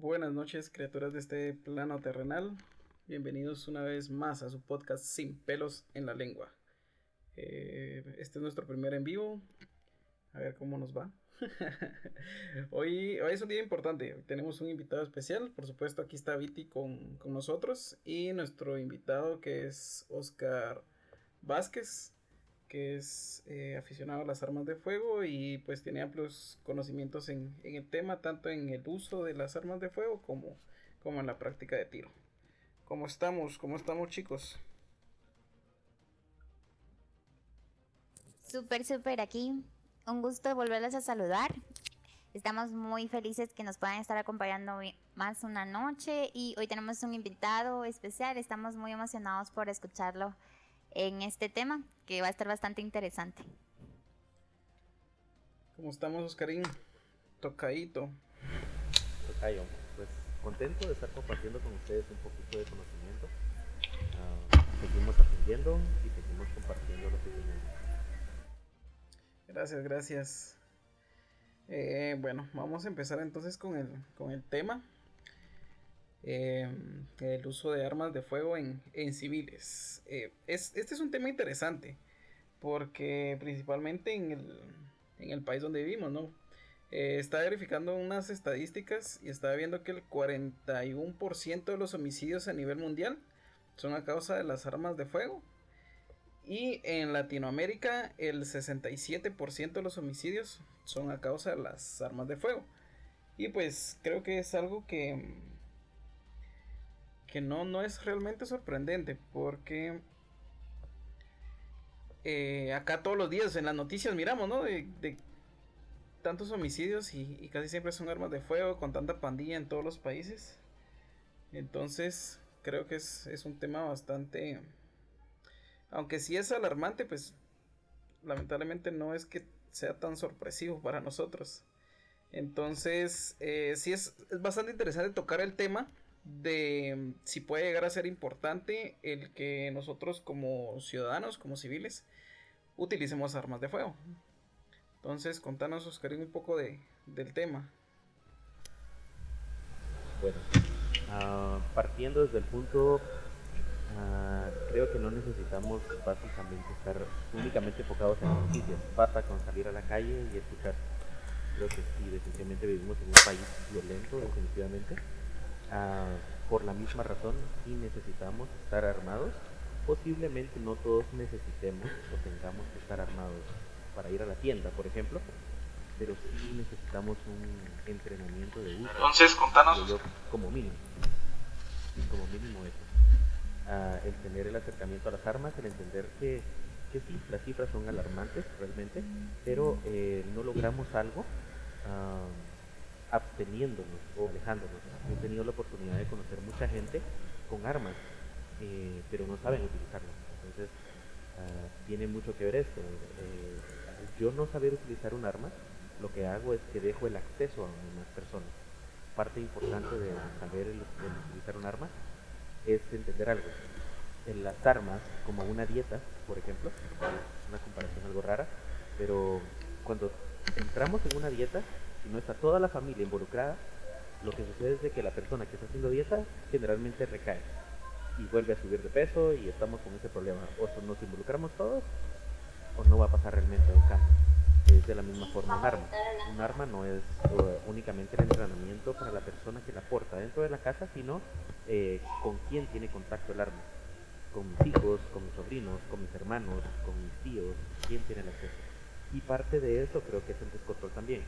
Buenas noches, criaturas de este plano terrenal. Bienvenidos una vez más a su podcast Sin pelos en la lengua. Eh, este es nuestro primer en vivo. A ver cómo nos va. hoy, hoy es un día importante. tenemos un invitado especial. Por supuesto, aquí está Viti con, con nosotros. Y nuestro invitado que es Oscar Vázquez que es eh, aficionado a las armas de fuego y pues tiene amplios conocimientos en, el tema, tanto en el uso de las armas de fuego como, como en la práctica de tiro. ¿Cómo estamos? ¿Cómo estamos chicos? Súper, súper aquí. Un gusto volverles a saludar. Estamos muy felices que nos puedan estar acompañando más una noche y hoy tenemos un invitado especial. Estamos muy emocionados por escucharlo en este tema que va a estar bastante interesante. ¿Cómo estamos, Oscarín? Tocadito. Tocayo, pues contento de estar compartiendo con ustedes un poquito de conocimiento. Ah, seguimos aprendiendo y seguimos compartiendo lo que tenemos. Gracias, gracias. Eh, bueno, vamos a empezar entonces con el, con el tema. Em, el uso de armas de fuego en, civiles. Eh, este es un tema interesante porque principalmente en el, país donde vivimos, ¿no? Eh, está verificando unas estadísticas y está viendo que el 41% de los homicidios a nivel mundial son a causa de las armas de fuego. Y en Latinoamérica el 67% de los homicidios son a causa de las armas de fuego. Y pues creo que es algo que que no, no es realmente sorprendente porque eh, acá todos los días en las noticias miramos, ¿no? De, tantos homicidios y, casi siempre son armas de fuego con tanta pandilla en todos los países. Entonces creo que es, es un tema bastante... Aunque sí es alarmante, pues lamentablemente no es que sea tan sorpresivo para nosotros. Entonces, eh, sí es, es, bastante interesante tocar el tema de si puede llegar a ser importante el que nosotros como ciudadanos, como civiles, utilicemos armas de fuego. Entonces, contanos, Oscarín, un poco de, del tema. Bueno, ah, partiendo desde el punto, ah, creo que no necesitamos básicamente estar únicamente enfocados en noticias. Basta con salir a la calle y escuchar. Creo que sí, definitivamente vivimos en un país violento, definitivamente Ah, por la misma razón, si necesitamos estar armados, posiblemente no todos necesitemos o tengamos que estar armados para ir a la tienda, por ejemplo, pero sí necesitamos un entrenamiento de uso. Entonces, contanos. como mínimo, como mínimo eso. Ah, el tener el acercamiento a las armas, el entender que, que sí, las cifras son alarmantes realmente, pero eh, no logramos algo. Ah, absteniéndonos o alejándonos. He tenido la oportunidad de conocer mucha gente con armas, eh, pero no saben utilizarlas. Entonces, uh, tiene mucho que ver esto. Eh, yo no saber utilizar un arma, lo que hago es que dejo el acceso a más personas. Parte importante de saber utilizar un arma es entender algo. En las armas, como una dieta, por ejemplo, es una comparación algo rara, pero cuando entramos en una dieta, no está toda la familia involucrada, lo que sucede es de que la persona que está haciendo dieta generalmente recae y vuelve a subir de peso y estamos con ese problema. O nos involucramos todos o no va a pasar realmente un cambio. Es de la misma forma un arma. Un arma no es únicamente el entrenamiento para la persona que la porta dentro de la casa, sino eh, con quién tiene contacto el arma. Con mis hijos, con mis sobrinos, con mis hermanos, con mis tíos, quién tiene el acceso. Y parte de eso creo que es el descontrol también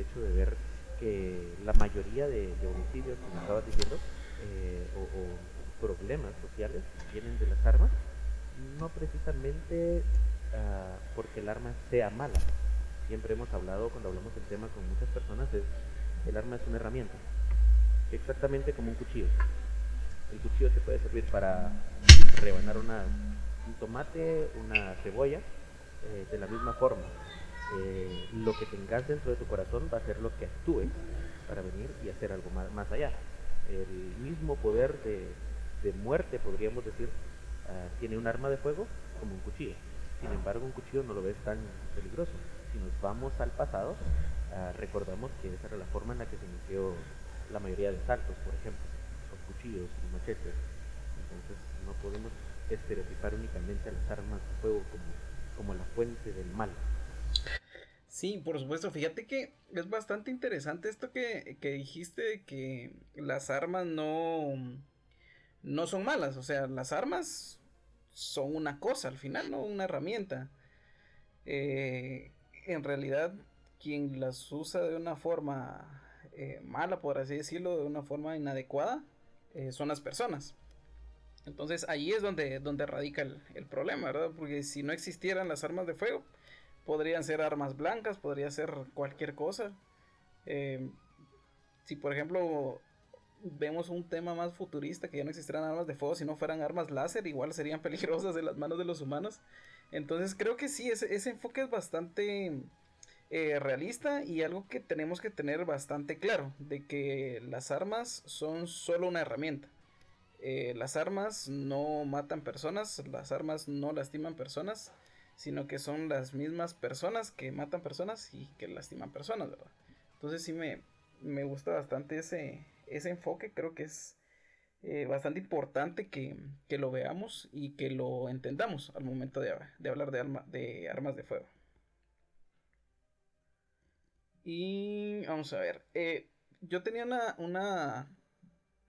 hecho de ver que la mayoría de, homicidios, como estabas diciendo, eh, o, problemas sociales vienen de las armas, no precisamente ah, porque el arma sea mala. Siempre hemos hablado, cuando hablamos del tema con muchas personas, es el arma es una herramienta, exactamente como un cuchillo. El cuchillo te puede servir para rebanar una, un tomate, una cebolla, eh, de la misma forma eh, lo que tengas dentro de tu corazón va a ser lo que actúes para venir y hacer algo más, allá. El mismo poder de, muerte, podríamos decir, ah, tiene un arma de fuego como un cuchillo. Sin embargo, un cuchillo no lo ves tan peligroso. Si nos vamos al pasado, ah, recordamos que esa era la forma en la que se inició la mayoría de saltos, por ejemplo, con cuchillos y machetes. Entonces no podemos estereotipar únicamente a las armas de fuego como, como la fuente del mal. Sí, por supuesto. Fíjate que es bastante interesante esto que, que dijiste que las armas no, no son malas. O sea, las armas son una cosa al final, ¿no? Una herramienta. Eh, en realidad, quien las usa de una forma eh, mala, por así decirlo, de una forma inadecuada, eh, son las personas. Entonces ahí es donde, donde radica el, el, problema, ¿verdad? Porque si no existieran las armas de fuego, podrían ser armas blancas, podría ser cualquier cosa. Eh, si por ejemplo vemos un tema más futurista, que ya no existieran armas de fuego, si no fueran armas láser, igual serían peligrosas en las manos de los humanos. Entonces creo que sí, ese, ese enfoque es bastante eh, realista y algo que tenemos que tener bastante claro, de que las armas son solo una herramienta. Eh, las armas no matan personas, las armas no lastiman personas, sino que son las mismas personas que matan personas y que lastiman personas, ¿verdad? Entonces sí me, me gusta bastante ese, ese enfoque, creo que es eh, bastante importante que, que, lo veamos y que lo entendamos al momento de, de hablar de, alma, de armas de fuego. Y vamos a ver, eh, yo tenía una, una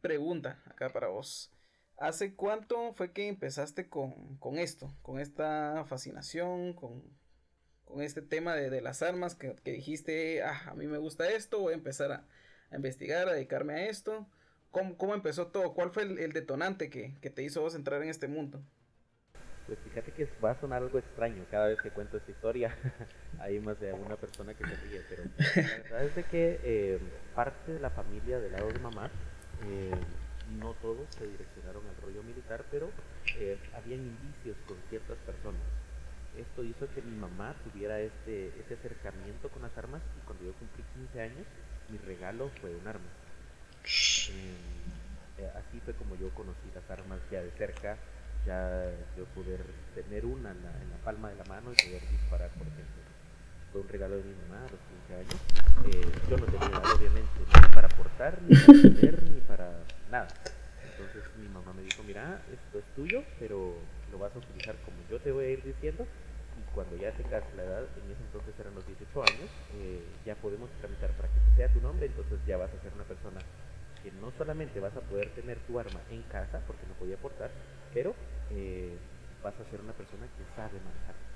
pregunta acá para vos. ¿Hace cuánto fue que empezaste con, con esto? Con esta fascinación, con, con este tema de, de las armas que, que, dijiste, ah, a mí me gusta esto, voy a empezar a, investigar, a dedicarme a esto. ¿Cómo, ¿Cómo, empezó todo? ¿Cuál fue el, detonante que, que, te hizo vos entrar en este mundo? Pues fíjate que va a sonar algo extraño cada vez que cuento esta historia. Hay más de alguna persona que se ríe, pero la verdad es de que eh, parte de la familia del lado de mamá, eh, no todos se direccionaron al rollo militar, pero eh, habían indicios con ciertas personas. Esto hizo que mi mamá tuviera este, ese acercamiento con las armas y cuando yo cumplí 15 años, mi regalo fue un arma. Eh, así fue como yo conocí las armas ya de cerca, ya yo poder tener una en la, en la, palma de la mano y poder disparar, por ejemplo. Fue un regalo de mi mamá a los 15 años. Eh, yo no tenía obviamente, ni para portar, ni para tener, ni para nada. Entonces mi mamá me dijo, mira, esto es tuyo, pero lo vas a utilizar como yo te voy a ir diciendo cuando ya tengas la edad, en ese entonces eran los 18 años, eh, ya podemos tramitar para que sea tu nombre, entonces ya vas a ser una persona que no solamente vas a poder tener tu arma en casa, porque no podía portar, pero eh, vas a ser una persona que sabe manejar.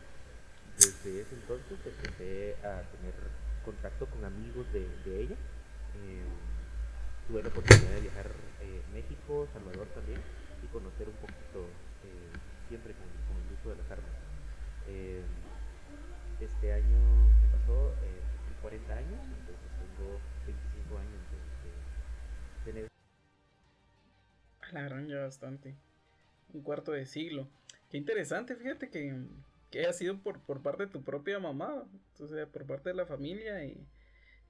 Desde ese entonces empecé a tener contacto con amigos de, ella. Eh, tuve la oportunidad de viajar eh, México, Salvador también, y conocer un poquito siempre con, el uso de las armas. Eh, este año que pasó, eh, 40 años, entonces tengo 25 años de, tener. La gran ya bastante. Un cuarto de siglo. Qué interesante, fíjate que, que haya sido por, por parte de tu propia mamá, sea, por parte de la familia y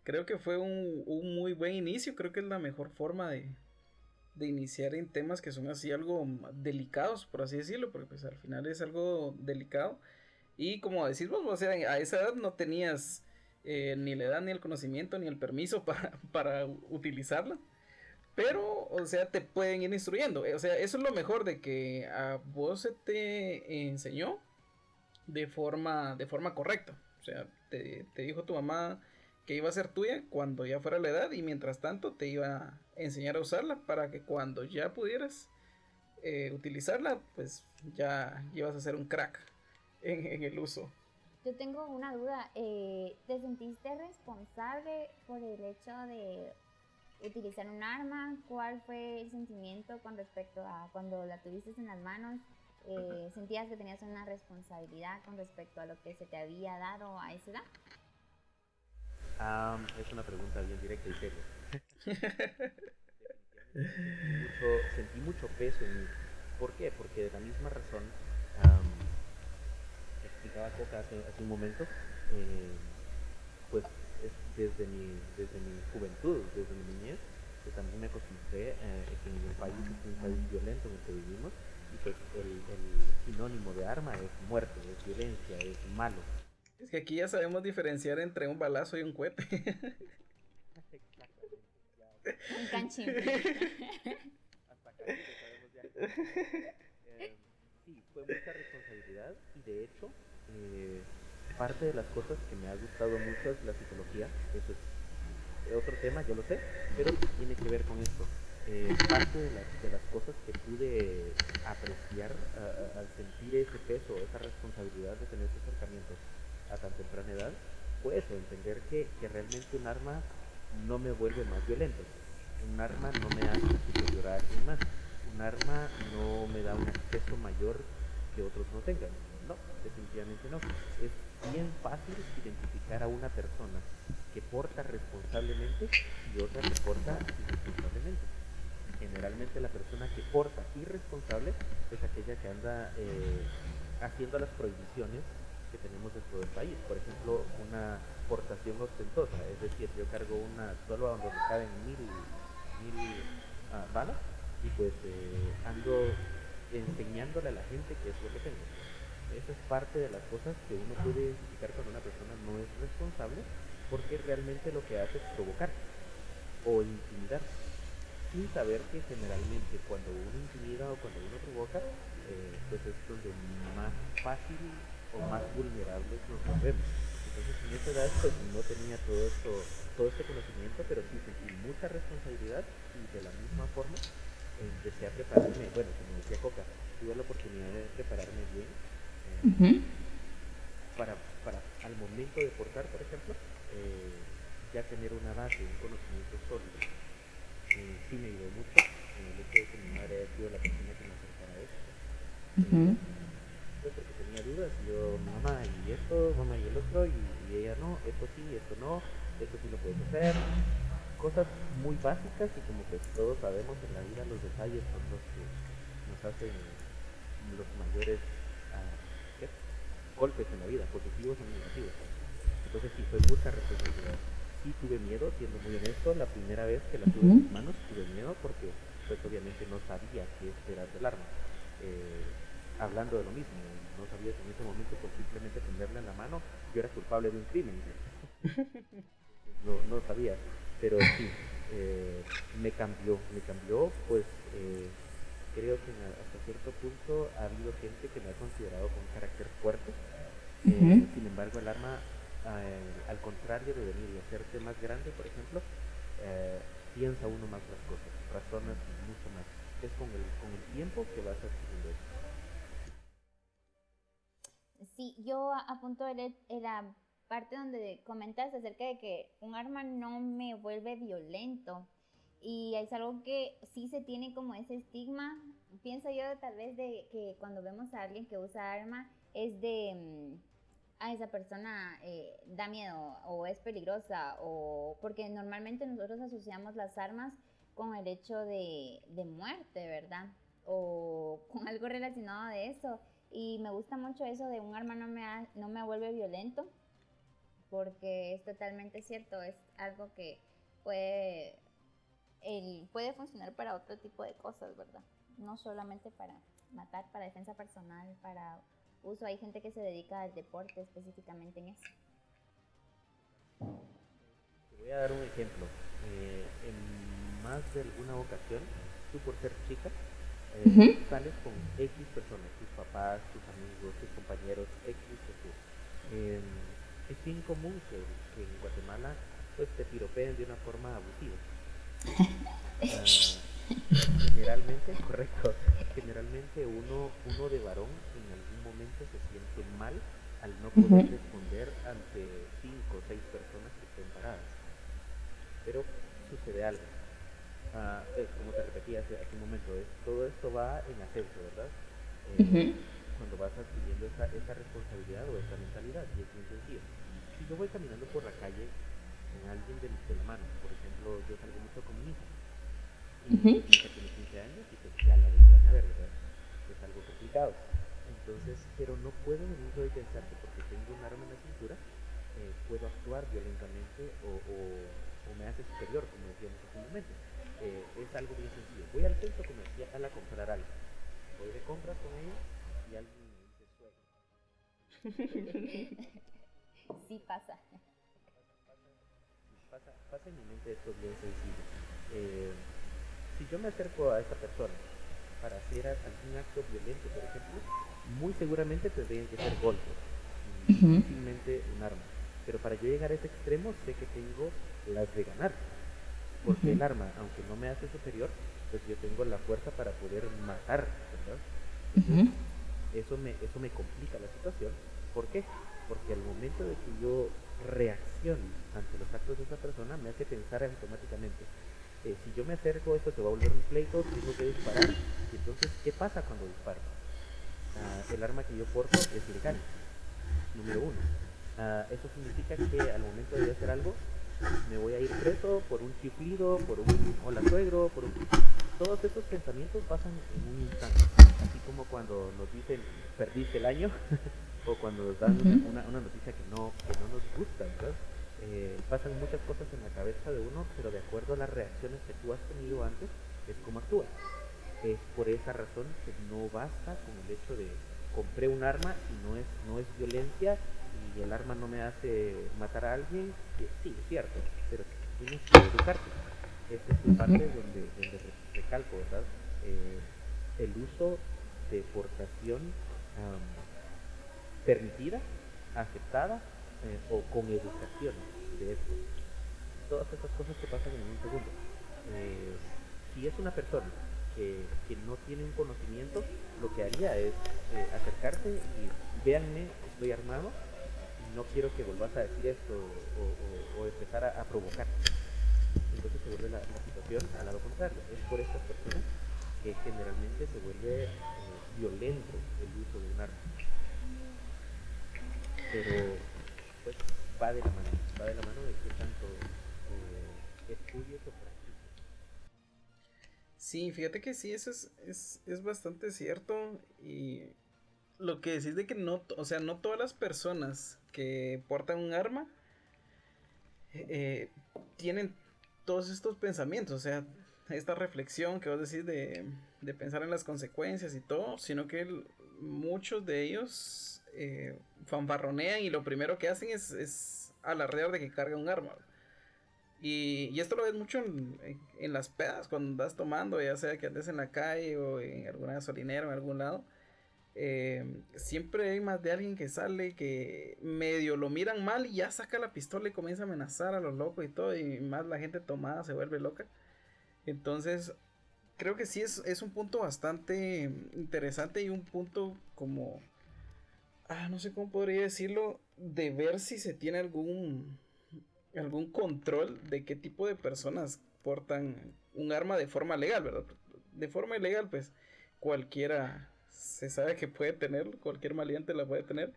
creo que fue un, un muy buen inicio, creo que es la mejor forma de, de iniciar en temas que son así algo delicados, por así decirlo, porque pues al final es algo delicado y como decís vos, o sea, a esa edad no tenías eh, ni la edad, ni el conocimiento, ni el permiso para, para utilizarla. Pero, o sea, te pueden ir instruyendo. O sea, eso es lo mejor de que a vos se te enseñó de forma, de forma correcta. O sea, te, te dijo tu mamá que iba a ser tuya cuando ya fuera la edad y mientras tanto te iba a enseñar a usarla para que cuando ya pudieras eh, utilizarla, pues ya ibas a ser un crack en, en el uso. Yo tengo una duda. Eh, ¿Te sentiste responsable por el hecho de utilizar un arma? ¿Cuál fue el sentimiento con respecto a cuando la tuviste en las manos? Eh, ¿Sentías que tenías una responsabilidad con respecto a lo que se te había dado a esa edad? Um, es una pregunta bien directa y seria. mucho, sentí mucho peso en mí. ¿Por qué? Porque de la misma razón um, explicaba Coca hace, hace un momento, eh, pues es desde, mi, desde mi juventud, desde mi niñez, que también me acostumbré eh, que en el país es un país violento en el que vivimos pues el, el sinónimo de arma es muerte, es violencia, es malo. Es que aquí ya sabemos diferenciar entre un balazo y un cohete. Un canchín. Hasta acá lo sabemos ya. Eh, sí, fue mucha responsabilidad y de hecho, eh, parte de las cosas que me ha gustado mucho es la psicología. Eso es otro tema, yo lo sé, pero tiene que ver con esto. Eh, parte de las, de las, cosas que pude apreciar al sentir ese peso, esa responsabilidad de tener ese acercamiento a tan temprana edad, fue eso, entender que, que realmente un arma no me vuelve más violento, un arma no me hace superior a alguien más, un arma no me da un acceso mayor que otros no tengan. No, definitivamente no. Es bien fácil identificar a una persona que porta responsablemente y otra que porta irresponsablemente. Generalmente la persona que porta irresponsable es aquella que anda eh, haciendo las prohibiciones que tenemos dentro del país. Por ejemplo, una portación ostentosa, es decir, yo cargo una solo donde caben mil, mil uh, balas y pues eh, ando enseñándole a la gente qué es lo que tengo. Esa es parte de las cosas que uno puede identificar cuando una persona no es responsable, porque realmente lo que hace es provocar o intimidar, sin saber que generalmente cuando uno intimida o cuando uno provoca, eh, pues es donde más fácil o más vulnerables nos vemos. Entonces en esa edad pues no tenía todo esto, todo este conocimiento, pero sí sentí mucha responsabilidad y de la misma forma empecé a prepararme, bueno, como decía Coca, tuve la oportunidad de prepararme bien eh, para, para al momento de portar, por ejemplo, eh, ya tener una base, un conocimiento sólido. Eh, sí me ayudó mucho en el hecho de que mi madre haya sido la persona que me acercara a esto. porque tenía dudas yo, mamá, y esto, mamá, y el otro, y, y ella no, esto sí, esto no, esto sí lo puedes hacer, cosas muy básicas y como que todos sabemos en la vida los detalles son los que nos hacen los mayores uh, golpes en la vida, positivos o negativos. Entonces sí, fue mucha responsabilidad. Sí tuve miedo, siendo muy honesto, la primera vez que la tuve en mis manos tuve miedo porque pues obviamente no sabía qué esperar del arma. Eh, hablando de lo mismo, no sabía que en ese momento por simplemente tenerla en la mano yo era culpable de un crimen. no, no sabía pero sí, eh, me cambió, me cambió, pues eh, creo que hasta cierto punto ha habido gente que me ha considerado con carácter fuerte, eh, sin embargo el arma, al contrario de venir y hacerte más grande, por ejemplo, piensa uno más las cosas, razonas mucho más. Es con el, con el tiempo que vas adquiriendo eso. Sí, yo apunto el, era parte donde comentas acerca de que un arma no me vuelve violento. Y es algo que sí se tiene como ese estigma. Pienso yo tal vez de que cuando vemos a alguien que usa arma es de mm, a esa persona eh, da miedo o es peligrosa o porque normalmente nosotros asociamos las armas con el hecho de, de muerte, ¿verdad? O con algo relacionado de eso. Y me gusta mucho eso de un arma no me, no me vuelve violento porque es totalmente cierto, es algo que puede, el, puede funcionar para otro tipo de cosas, ¿verdad? No solamente para matar, para defensa personal, para uso. Hay gente que se dedica al deporte específicamente en eso. Te voy a dar un ejemplo. Eh, en más de alguna ocasión, tú por ser chica, eh, sales con X personas, tus papás, tus amigos, tus compañeros, X o es bien común que, en Guatemala pues te piropeen de una forma abusiva. Ah, generalmente, correcto, generalmente uno, uno de varón en algún momento se siente mal al no poder responder ante cinco o seis personas que estén paradas. Pero sucede algo. Ah, como te repetía hace, un momento, todo esto va en ascenso, ¿verdad? Eh, cuando vas adquiriendo esa, esa responsabilidad o esa mentalidad, y es muy sencillo. Si yo voy caminando por la calle con alguien de, de la mano, por ejemplo, yo salgo mucho con mi hija, y mi hija tiene 15 años y pues ya la vendrán a ver, ¿verdad? Es algo complicado. Entonces, pero no puedo venir y pensar que porque tengo un arma en la cintura, eh, puedo actuar violentamente o, o, o, me hace superior, como decíamos hace un momento. Eh, es algo bien sencillo. Voy al centro comercial a comprar algo. Voy de compras con ella y alguien me dice suegra. sí pasa. pasa. Pasa en mi mente esto bien sencillo. eh, si yo me acerco a esa persona para hacer algún acto violento, por ejemplo, muy seguramente tendrían que ser golpes, difícilmente un arma. Pero para yo llegar a ese extremo sé que tengo las de ganar. Porque el arma, aunque no me hace superior, pues yo tengo la fuerza para poder matar, ¿verdad? eso, me, eso me complica la situación. ¿Por qué? Porque al momento de que yo reaccione ante los actos de esa persona, me hace pensar automáticamente, eh, si yo me acerco, esto se va a volver un pleito, tengo que disparar. Y entonces, ¿qué pasa cuando disparo? Ah, el arma que yo porto es ilegal, número uno. Ah, eso significa que al momento de hacer algo, me voy a ir preso por un chiflido, por un hola suegro, por un... Todos esos pensamientos pasan en un instante. Así como cuando nos dicen, perdiste el año, o cuando nos dan una, una, noticia que no, que no nos gusta, ¿verdad? Eh, pasan muchas cosas en la cabeza de uno, pero de acuerdo a las reacciones que tú has tenido antes, es como actúas. Es por esa razón que no basta con el hecho de compré un arma y no es, no es violencia y el arma no me hace matar a alguien, sí, es cierto, pero tienes que educarte. Esta es la parte donde, donde recalco, ¿verdad? Eh, el uso de portación permitida, aceptada eh, o con educación de esto. Todas esas cosas que pasan en un segundo. Eh, si es una persona que, que, no tiene un conocimiento, lo que haría es eh, acercarse y véanme, estoy armado, no quiero que volvás a decir esto o, o, empezar a, provocar. Entonces se vuelve la, situación al lado contrario. Es por estas personas que generalmente se vuelve violento el uso de un arma. Pero pues va de la mano, va de la mano de que tanto eh, estudios o Sí, fíjate que sí, eso es, es, es, bastante cierto. Y lo que decís de que no, o sea, no todas las personas que portan un arma eh, tienen todos estos pensamientos, o sea, esta reflexión que vos decís de, de pensar en las consecuencias y todo, sino que muchos de ellos eh, fanfarronean y lo primero que hacen es, es alardear de que carga un arma. Y, y, esto lo ves mucho en, las pedas, cuando andas tomando, ya sea que andes en la calle o en alguna gasolinera o en algún lado. Eh, siempre hay más de alguien que sale que medio lo miran mal y ya saca la pistola y comienza a amenazar a los locos y todo. Y más la gente tomada se vuelve loca. Entonces, creo que sí es, es un punto bastante interesante y un punto como ah, no sé cómo podría decirlo, de ver si se tiene algún, algún control de qué tipo de personas portan un arma de forma legal, ¿verdad? De forma ilegal, pues cualquiera se sabe que puede tener, cualquier maleante la puede tener,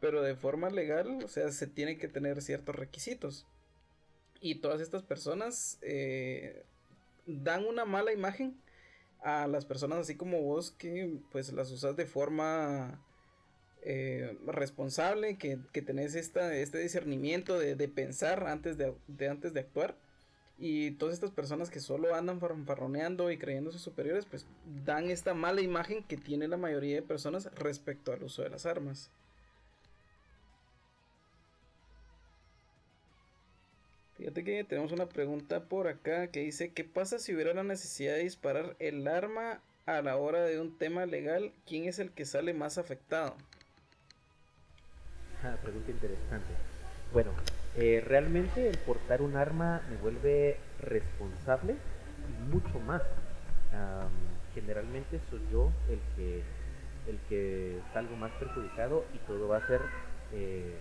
pero de forma legal, o sea, se tienen que tener ciertos requisitos. Y todas estas personas eh, dan una mala imagen a las personas así como vos que pues las usas de forma eh, responsable, que, que, tenés esta, este discernimiento de, de pensar antes de, de, antes de actuar. Y todas estas personas que solo andan farroneando y creyéndose superiores, pues dan esta mala imagen que tiene la mayoría de personas respecto al uso de las armas. Fíjate que tenemos una pregunta por acá que dice, ¿qué pasa si hubiera la necesidad de disparar el arma a la hora de un tema legal? ¿Quién es el que sale más afectado? Pregunta interesante. Bueno, eh, realmente el portar un arma me vuelve responsable y mucho más. generalmente soy yo el que el que salgo más perjudicado y todo va a ser eh,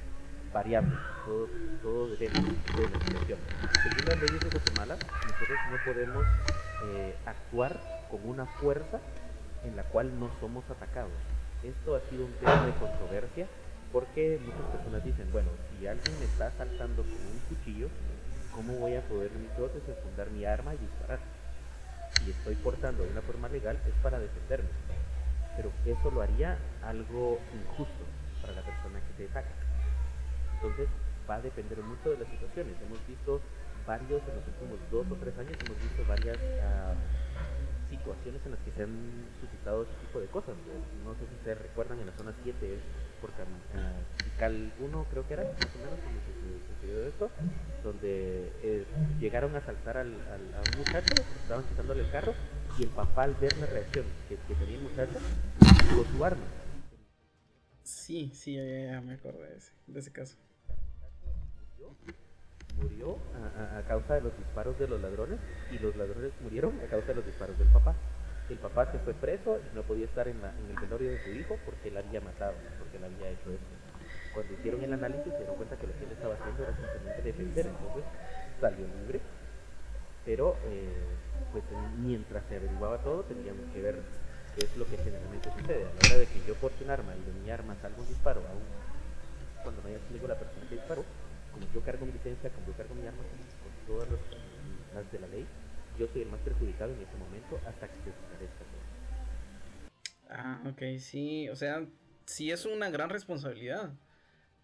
variable, todo, todo depende de la situación. Según las leyes de Guatemala, nosotros no podemos eh, actuar con una fuerza en la cual no somos atacados. Esto ha sido un tema de controversia porque muchas personas dicen, bueno, si alguien me está asaltando con un cuchillo, ¿cómo voy a poder entonces enfundar mi arma y disparar? Si estoy portando de una forma legal es para defenderme. Pero eso lo haría algo injusto para la persona que te ataca. Entonces va a depender mucho de las situaciones. Hemos visto varios, en los últimos dos o tres años, hemos visto varias uh, situaciones en las que se han suscitado este tipo de cosas. No sé si ustedes recuerdan en la zona 7, por Cal 1 creo que era, más o menos, donde se sucedió esto, donde eh, llegaron a asaltar al, a un muchacho, estaban quitándole el carro, y el papá al ver la reacción que, tenía el muchacho, usó su arma. Sí, sí, ya, me acuerdo de ese, de ese caso murió a, causa de los disparos de los ladrones y los ladrones murieron a causa de los disparos del papá. El papá se fue preso y no podía estar en, en el velorio de su hijo porque él había matado, porque él había hecho esto. Cuando hicieron el análisis se dieron cuenta que lo que él estaba haciendo era simplemente defender, entonces salió libre. Pero eh, pues mientras se averiguaba todo teníamos que ver qué es lo que generalmente sucede. A la hora de que yo porte un arma y de mi arma salga un disparo, aún cuando no haya sido la persona que disparó, como yo cargo mi licencia, como yo cargo mi arma, con todas las de la ley, yo soy el más perjudicado en ese momento hasta que se esclarezca todo. Ah, ok, sí, o sea, sí es una gran responsabilidad.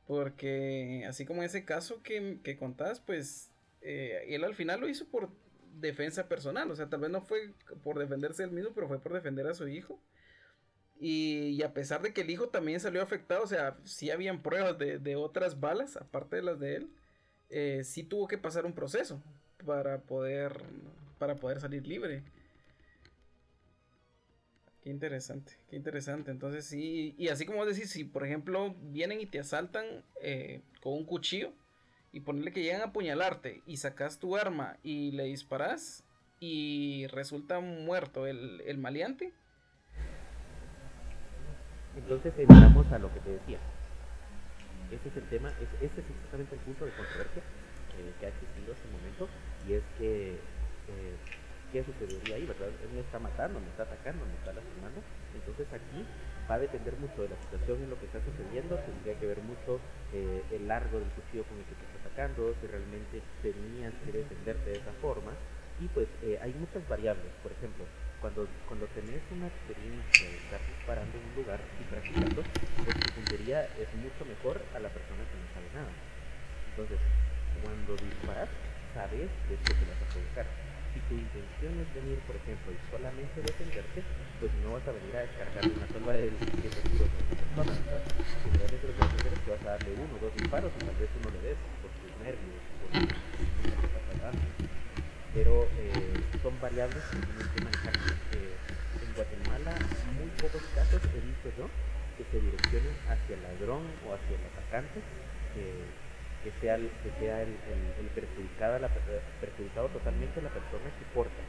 Porque así como ese caso que, que contás, pues eh, él al final lo hizo por defensa personal. O sea, tal vez no fue por defenderse él mismo, pero fue por defender a su hijo. Y, a pesar de que el hijo también salió afectado, o sea, sí habían pruebas de, otras balas, aparte de las de él, eh, sí tuvo que pasar un proceso para poder, para poder salir libre. Qué interesante, qué interesante. Entonces sí, y así como decís, si por ejemplo vienen y te asaltan eh, con un cuchillo y ponerle que llegan a apuñalarte y sacas tu arma y le disparas y resulta muerto el, el maleante, entonces evitamos a lo que te decía. Ese es el tema, ese es exactamente el punto de controversia eh, que ha existido hasta el momento y es que eh, ¿qué sucedería ahí? ¿verdad? Él me está matando, me está atacando, me está lastimando. Entonces aquí va a depender mucho de la situación en lo que está sucediendo, tendría que ver mucho eh, el largo del cuchillo con el que te está atacando, si realmente tenías que defenderte de esa forma. Y pues hay muchas variables, por ejemplo, cuando, cuando tenés una experiencia de estar disparando en un lugar y practicando, pues tu puntería es mucho mejor a la persona que no sabe nada. Entonces, cuando disparas, sabes de qué te vas a provocar. Si tu intención es venir, por ejemplo, y solamente defenderte, pues no vas a venir a descargar una sola de 17 tiros a una persona. Generalmente lo que vas a hacer es que vas a darle uno o dos disparos y tal vez uno le des por tus nervios, por tu pero eh, son variables que tienen que manejar. Eh, en Guatemala, muy pocos casos he visto yo que se direccionen hacia el ladrón o hacia el atacante, que sea, el, que sea el, el, perjudicado, la, perjudicado totalmente la persona que porta.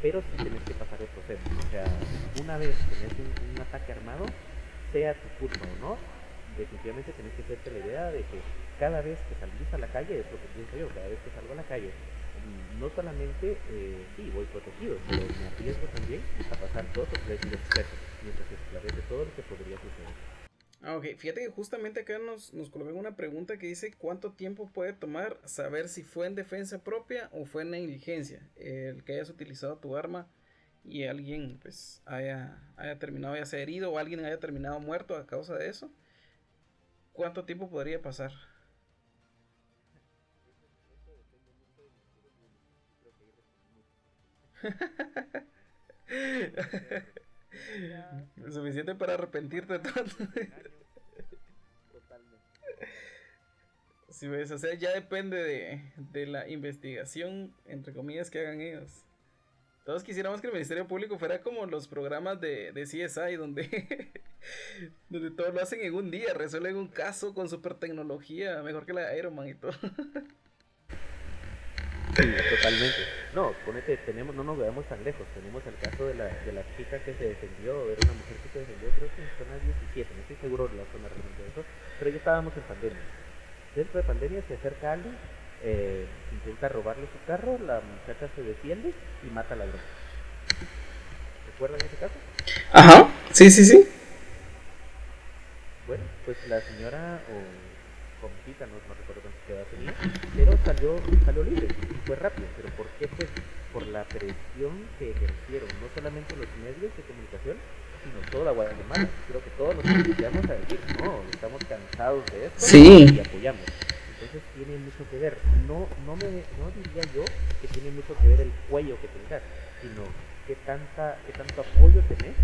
Pero sí tienes que pasar el proceso. O sea, una vez tenés un, ataque armado, sea tu culpa o no, definitivamente tenés que hacerte la idea de que cada vez que salís a la calle, es lo que pienso yo, cada vez que salgo a la calle, no solamente, eh, sí, voy protegido, pero me arriesgo también a pasar dos o tres días mientras se esclarece todo lo que podría suceder. Ah, ok. Fíjate que justamente acá nos, nos colocan una pregunta que dice cuánto tiempo puede tomar saber si fue en defensa propia o fue en negligencia el que hayas utilizado tu arma y alguien pues haya, haya terminado ya sea herido o alguien haya terminado muerto a causa de eso. ¿Cuánto tiempo podría pasar? Suficiente para arrepentirte tanto. Si ves, o sea, ya depende de, de, la investigación, entre comillas, que hagan ellos. Todos quisiéramos que el Ministerio Público fuera como los programas de, de CSI, donde, donde todo lo hacen en un día, resuelven un caso con super tecnología, mejor que la de Iron Man y todo. Sí, totalmente. No, ponete, tenemos, no nos veamos tan lejos. Tenemos el caso de la, de la chica que se defendió, era una mujer que se defendió, creo que en zona 17, no estoy seguro de la zona realmente de eso, pero ya estábamos en pandemia. Dentro de pandemia se acerca alguien, eh, intenta robarle su carro, la muchacha se defiende y mata al ladrón. ¿Recuerdan ese caso? Ajá, sí, sí, sí. Bueno, pues la señora, o no, no pero salió, salió libre y fue rápido. ¿Pero por qué? Pues por la presión que ejercieron no solamente los medios de comunicación, sino toda Guatemala. Creo que todos nos iniciamos a decir, no, estamos cansados de esto y apoyamos. Entonces tiene mucho que ver. No, no, me, no diría yo que tiene mucho que ver el cuello que tengas, sino qué, tanta, qué tanto apoyo tenés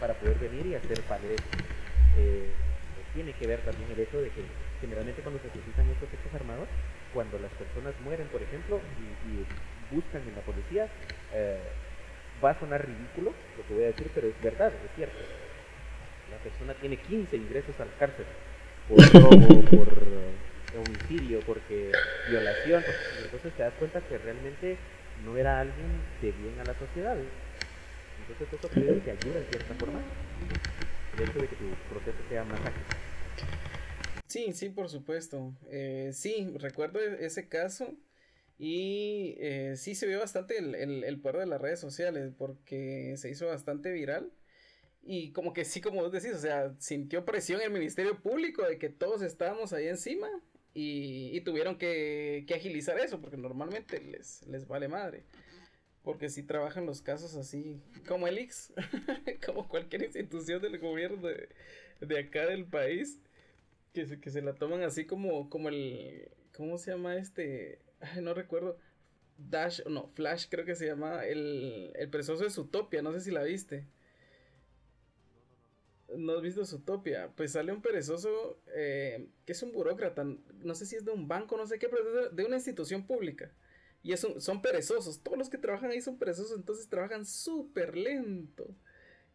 para poder venir y hacer valer eh, tiene que ver también el hecho de que generalmente cuando se utilizan estos hechos armados, cuando las personas mueren, por ejemplo, y, buscan en la policía, eh, va a sonar ridículo lo que voy a decir, pero es verdad, es cierto. La persona tiene 15 ingresos a la cárcel por robo, por eh, homicidio, porque violación. Entonces te das cuenta que realmente no era alguien de bien a la sociedad. Entonces eso creo que ayuda en cierta forma el hecho de que tu proceso sea más ágil. Sí, sí, por supuesto. Eh, sí, recuerdo e-, ese caso y eh, sí se vio bastante el, el, poder de las redes sociales porque se hizo bastante viral. Y como que sí, como vos decís, o sea, sintió presión el Ministerio Público de que todos estábamos ahí encima y, tuvieron que, que, agilizar eso porque normalmente les, les vale madre. Porque si trabajan los casos así, como el Ix, como cualquier institución del gobierno de, de acá del país, que se, que se la toman así como, como el, ¿cómo se llama este? no recuerdo. Dash, no, Flash creo que se llama el, el perezoso de Zootopia, no sé si la viste. ¿No has visto Zootopia? Pues sale un perezoso eh, que es un burócrata, no sé si es de un banco, no sé qué, pero de, una institución pública. Y es son perezosos, todos los que trabajan ahí son perezosos, entonces trabajan súper lento.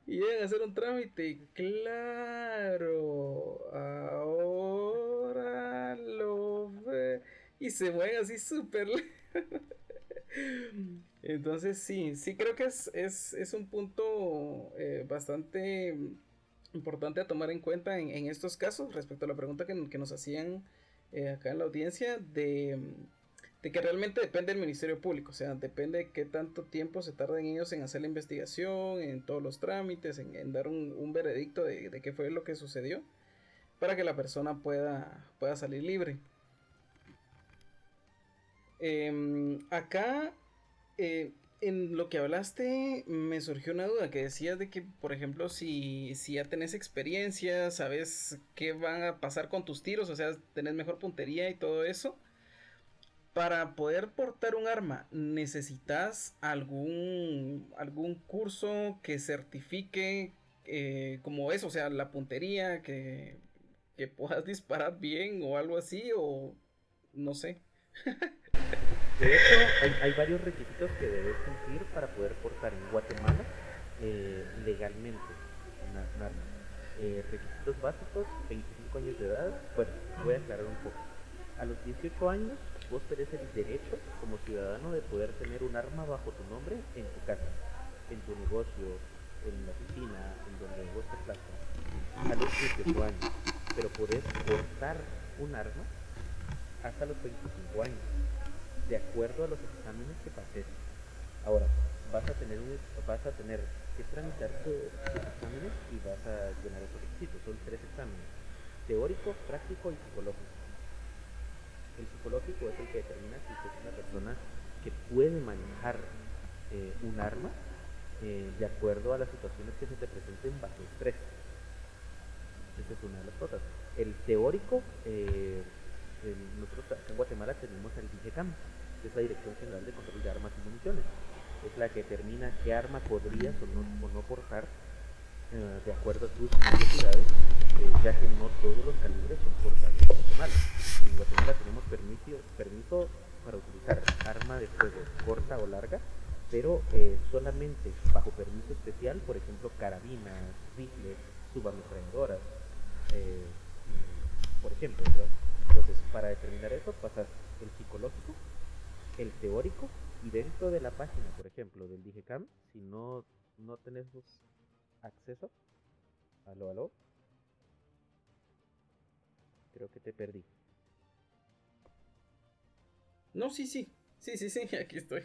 Y llegan a hacer un trámite claro, ahora lo ve. Y se mueven así súper Entonces sí, sí creo que es, es, un punto eh, bastante importante a tomar en cuenta en, estos casos respecto a la pregunta que, nos hacían eh, acá en la audiencia de de que realmente depende del Ministerio Público, o sea, depende de qué tanto tiempo se tarden ellos en hacer la investigación, en todos los trámites, en, dar un, veredicto de, qué fue lo que sucedió, para que la persona pueda, pueda salir libre. Em, acá, eh, en lo que hablaste, me surgió una duda, que decías de que, por ejemplo, si, si ya tenés experiencia, sabes qué van a pasar con tus tiros, o sea, tenés mejor puntería y todo eso para poder portar un arma, ¿necesitas algún, algún curso que certifique eh, como eso? O sea, la puntería, que, que puedas disparar bien o algo así, o no sé. De hecho, hay, varios requisitos que debes cumplir para poder portar en Guatemala eh, legalmente un arma. Eh, requisitos básicos, 25 años de edad. Bueno, voy a aclarar un poco. A los 18 años vos tenés el derecho como ciudadano de poder tener un arma bajo tu nombre en tu casa, en tu negocio, en la oficina, en donde vos te plazas, a los 18 años. Pero podés portar un arma hasta los 25 años, de acuerdo a los exámenes que pases. Ahora, vas a tener, vas a tener que tramitar tus exámenes y vas a llenar esos requisitos. Son tres exámenes, teórico, práctico y psicológico. El psicológico es el que determina si es una persona que puede manejar eh, un arma eh, de acuerdo a las situaciones que se te presenten bajo estrés. Esa es una de las cosas. El teórico, eh, nosotros en Guatemala tenemos el DIGECAM, que es la Dirección General de Control de Armas y Municiones. Es la que determina qué arma podrías o no, o no portar eh, de acuerdo a tus necesidades, eh, ya que no todos los calibres son portables en Guatemala. En Guatemala tenemos permiso, permiso para utilizar arma de fuego corta o larga, pero eh, solamente bajo permiso especial, por ejemplo, carabinas, rifles, subametralladoras, por ejemplo. Entonces, para determinar eso, pasas el psicológico, el teórico, y dentro de la página, por ejemplo, del DIGECAM, si no, no tenemos acceso. Aló, aló. Creo que te perdí. No, sí, sí. Sí, sí, sí, aquí estoy.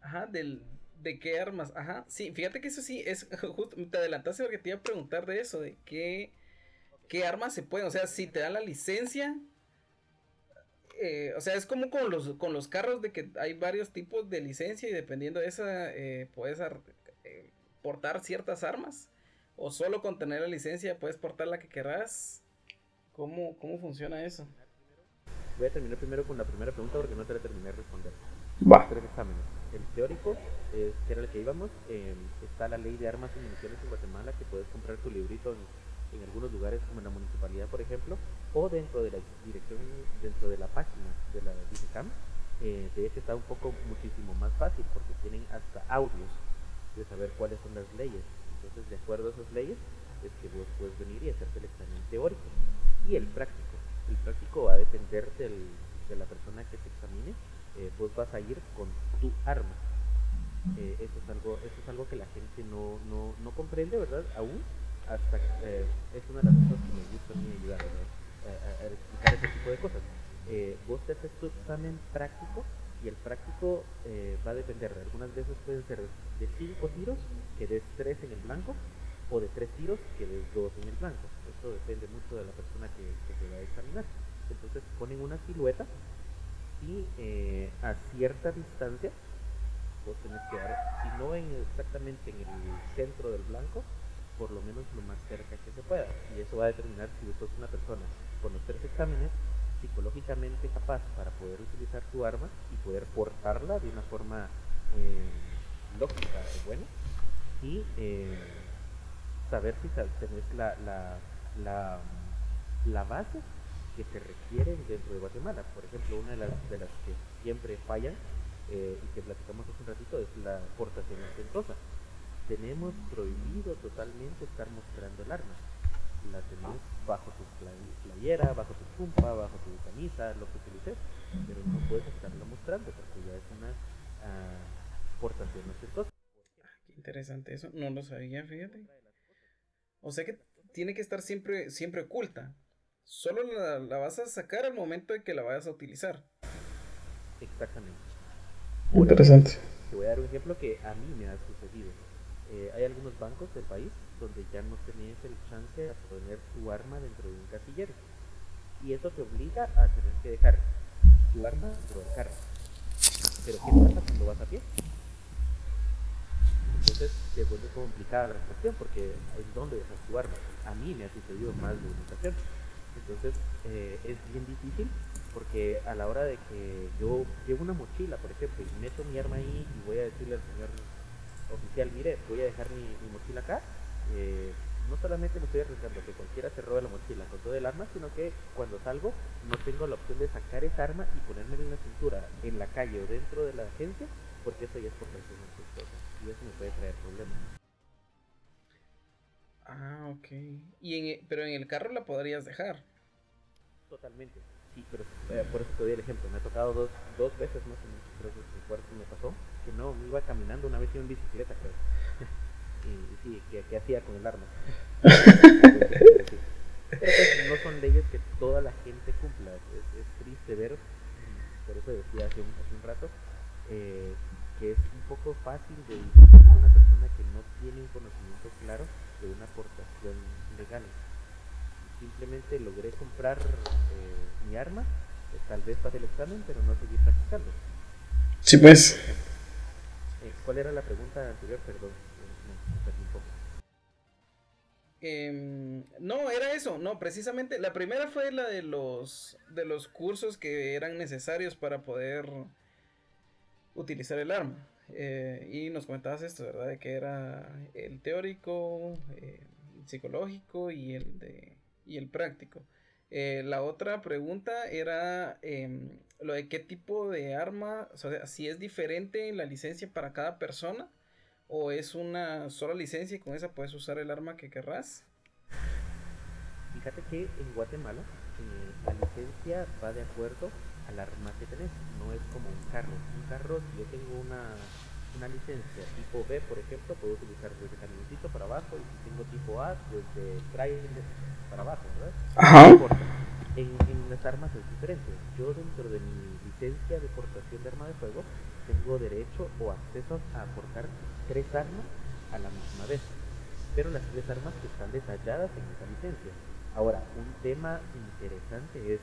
Ajá, del, de qué armas. Ajá, sí, fíjate que eso sí es justo, te adelantaste porque te iba a preguntar de eso, de qué, qué armas se pueden, o sea, si te dan la licencia, eh, o sea, es como con los, con los carros de que hay varios tipos de licencia y dependiendo de esa eh, puedes eh, portar ciertas armas o solo con tener la licencia puedes portar la que querrás. ¿Cómo, cómo funciona eso? Voy a terminar primero con la primera pregunta porque no te la terminé de responder. Va. Tres exámenes. El teórico, eh, que era el que íbamos, eh, está la ley de armas y municiones en Guatemala, que puedes comprar tu librito en, en, algunos lugares, como en la municipalidad, por ejemplo, o dentro de la dirección, dentro de la página de la DICAM. Eh, de hecho, está un poco muchísimo más fácil porque tienen hasta audios de saber cuáles son las leyes. Entonces, de acuerdo a esas leyes, es que vos puedes venir y hacerte el examen teórico. Y el práctico. El práctico va a depender del, de la persona que te examine. Eh, vos vas a ir con tu arma. Eh, eso, es algo, eso es algo que la gente no, no, no comprende, ¿verdad? Aún, hasta eh, es una de las cosas que me gusta a mí ayudar, A, explicar ese tipo de cosas. Eh, vos te haces tu examen práctico y el práctico eh, va a depender. Algunas veces pueden ser de 5 tiros, que des 3 en el blanco, o de 3 tiros, que des 2 en el blanco. Esto depende mucho de la persona que, que te va a examinar. Entonces ponen una silueta y eh, a cierta distancia vos tenés que dar, si no en exactamente en el centro del blanco, por lo menos lo más cerca que se pueda. Y eso va a determinar si sos una persona con los tres exámenes psicológicamente capaz para poder utilizar tu arma y poder portarla de una forma eh, lógica y buena y eh, saber si tenés la, la, la, la, base que se requiere dentro de Guatemala. Por ejemplo, una de las, de las que siempre fallan eh, y que platicamos hace un ratito es la portación ostentosa. Tenemos prohibido totalmente estar mostrando el arma la tenés bajo tu playera, bajo tu chumpa, bajo tu camisa, lo que utilices, pero no puedes estarlo mostrando porque ya es una uh, portación ostentosa. Ah, qué interesante eso, no lo sabía, fíjate. O sea que tiene que estar siempre, siempre oculta. Solo la, la vas a sacar al momento de que la vayas a utilizar. Exactamente. Por interesante. Ejemplo, te voy a dar un ejemplo que a mí me ha sucedido. Eh, hay algunos bancos del país donde ya no tenés el chance de poner tu arma dentro de un casillero. Y eso te obliga a tener que dejar tu arma dentro del carro. Pero ¿qué pasa cuando vas a pie? Entonces se vuelve complicada la cuestión porque es donde dejas tu arma. A mí me ha sucedido más de una ocasión. Entonces eh, es bien difícil porque a la hora de que yo llevo una mochila, por ejemplo, y meto mi arma ahí y voy a decirle al señor oficial, mire, voy a dejar mi, mi mochila acá, eh, no solamente me estoy arriesgando que cualquiera se robe la mochila con todo el arma, sino que cuando salgo no tengo la opción de sacar esa arma y ponerme en la cintura, en la calle o dentro de la agencia, porque eso ya es por presión y eso me puede traer problemas. Ah, ok. Y en, e, pero en el carro la podrías dejar. Totalmente. Sí, pero eh, por eso te doy el ejemplo. Me ha tocado dos, dos veces más o menos, creo que el cuarto me pasó, que no, me iba caminando, una vez iba en bicicleta, creo. y sí, que, hacía con el arma. Pero pues no son leyes que toda la gente cumpla. Es, es triste ver, por eso decía hace un, hace un rato, eh, que es un poco fácil de distinguir una persona que no tiene un conocimiento claro de una aportación legal. Simplemente logré comprar eh, mi arma, eh, tal vez para el examen, pero no seguí practicando. Sí, pues. ¿Cuál era la pregunta anterior? Perdón. Eh, no, era eso, no, precisamente la primera fue la de los de los cursos que eran necesarios para poder utilizar el arma. Eh, y nos comentabas esto, ¿verdad? De que era el teórico, eh, psicológico y el de y el práctico. Eh, la otra pregunta era em, lo de qué tipo de arma, o sea, si es diferente la licencia para cada persona o es una sola licencia y con esa puedes usar el arma que querrás? Fíjate que en Guatemala eh, la licencia va de acuerdo al arma que tenés, no es como un carro. Un carro, si yo tengo una, una licencia tipo B, por ejemplo, puedo utilizar desde camioncito para abajo y si tengo tipo A, desde trailer para abajo, ¿verdad? Ajá. En, en, las armas es diferente. Yo dentro de mi licencia de portación de arma de fuego tengo derecho o acceso a aportar tres armas a la misma vez, pero las tres armas que están detalladas en esa licencia. Ahora, un tema interesante es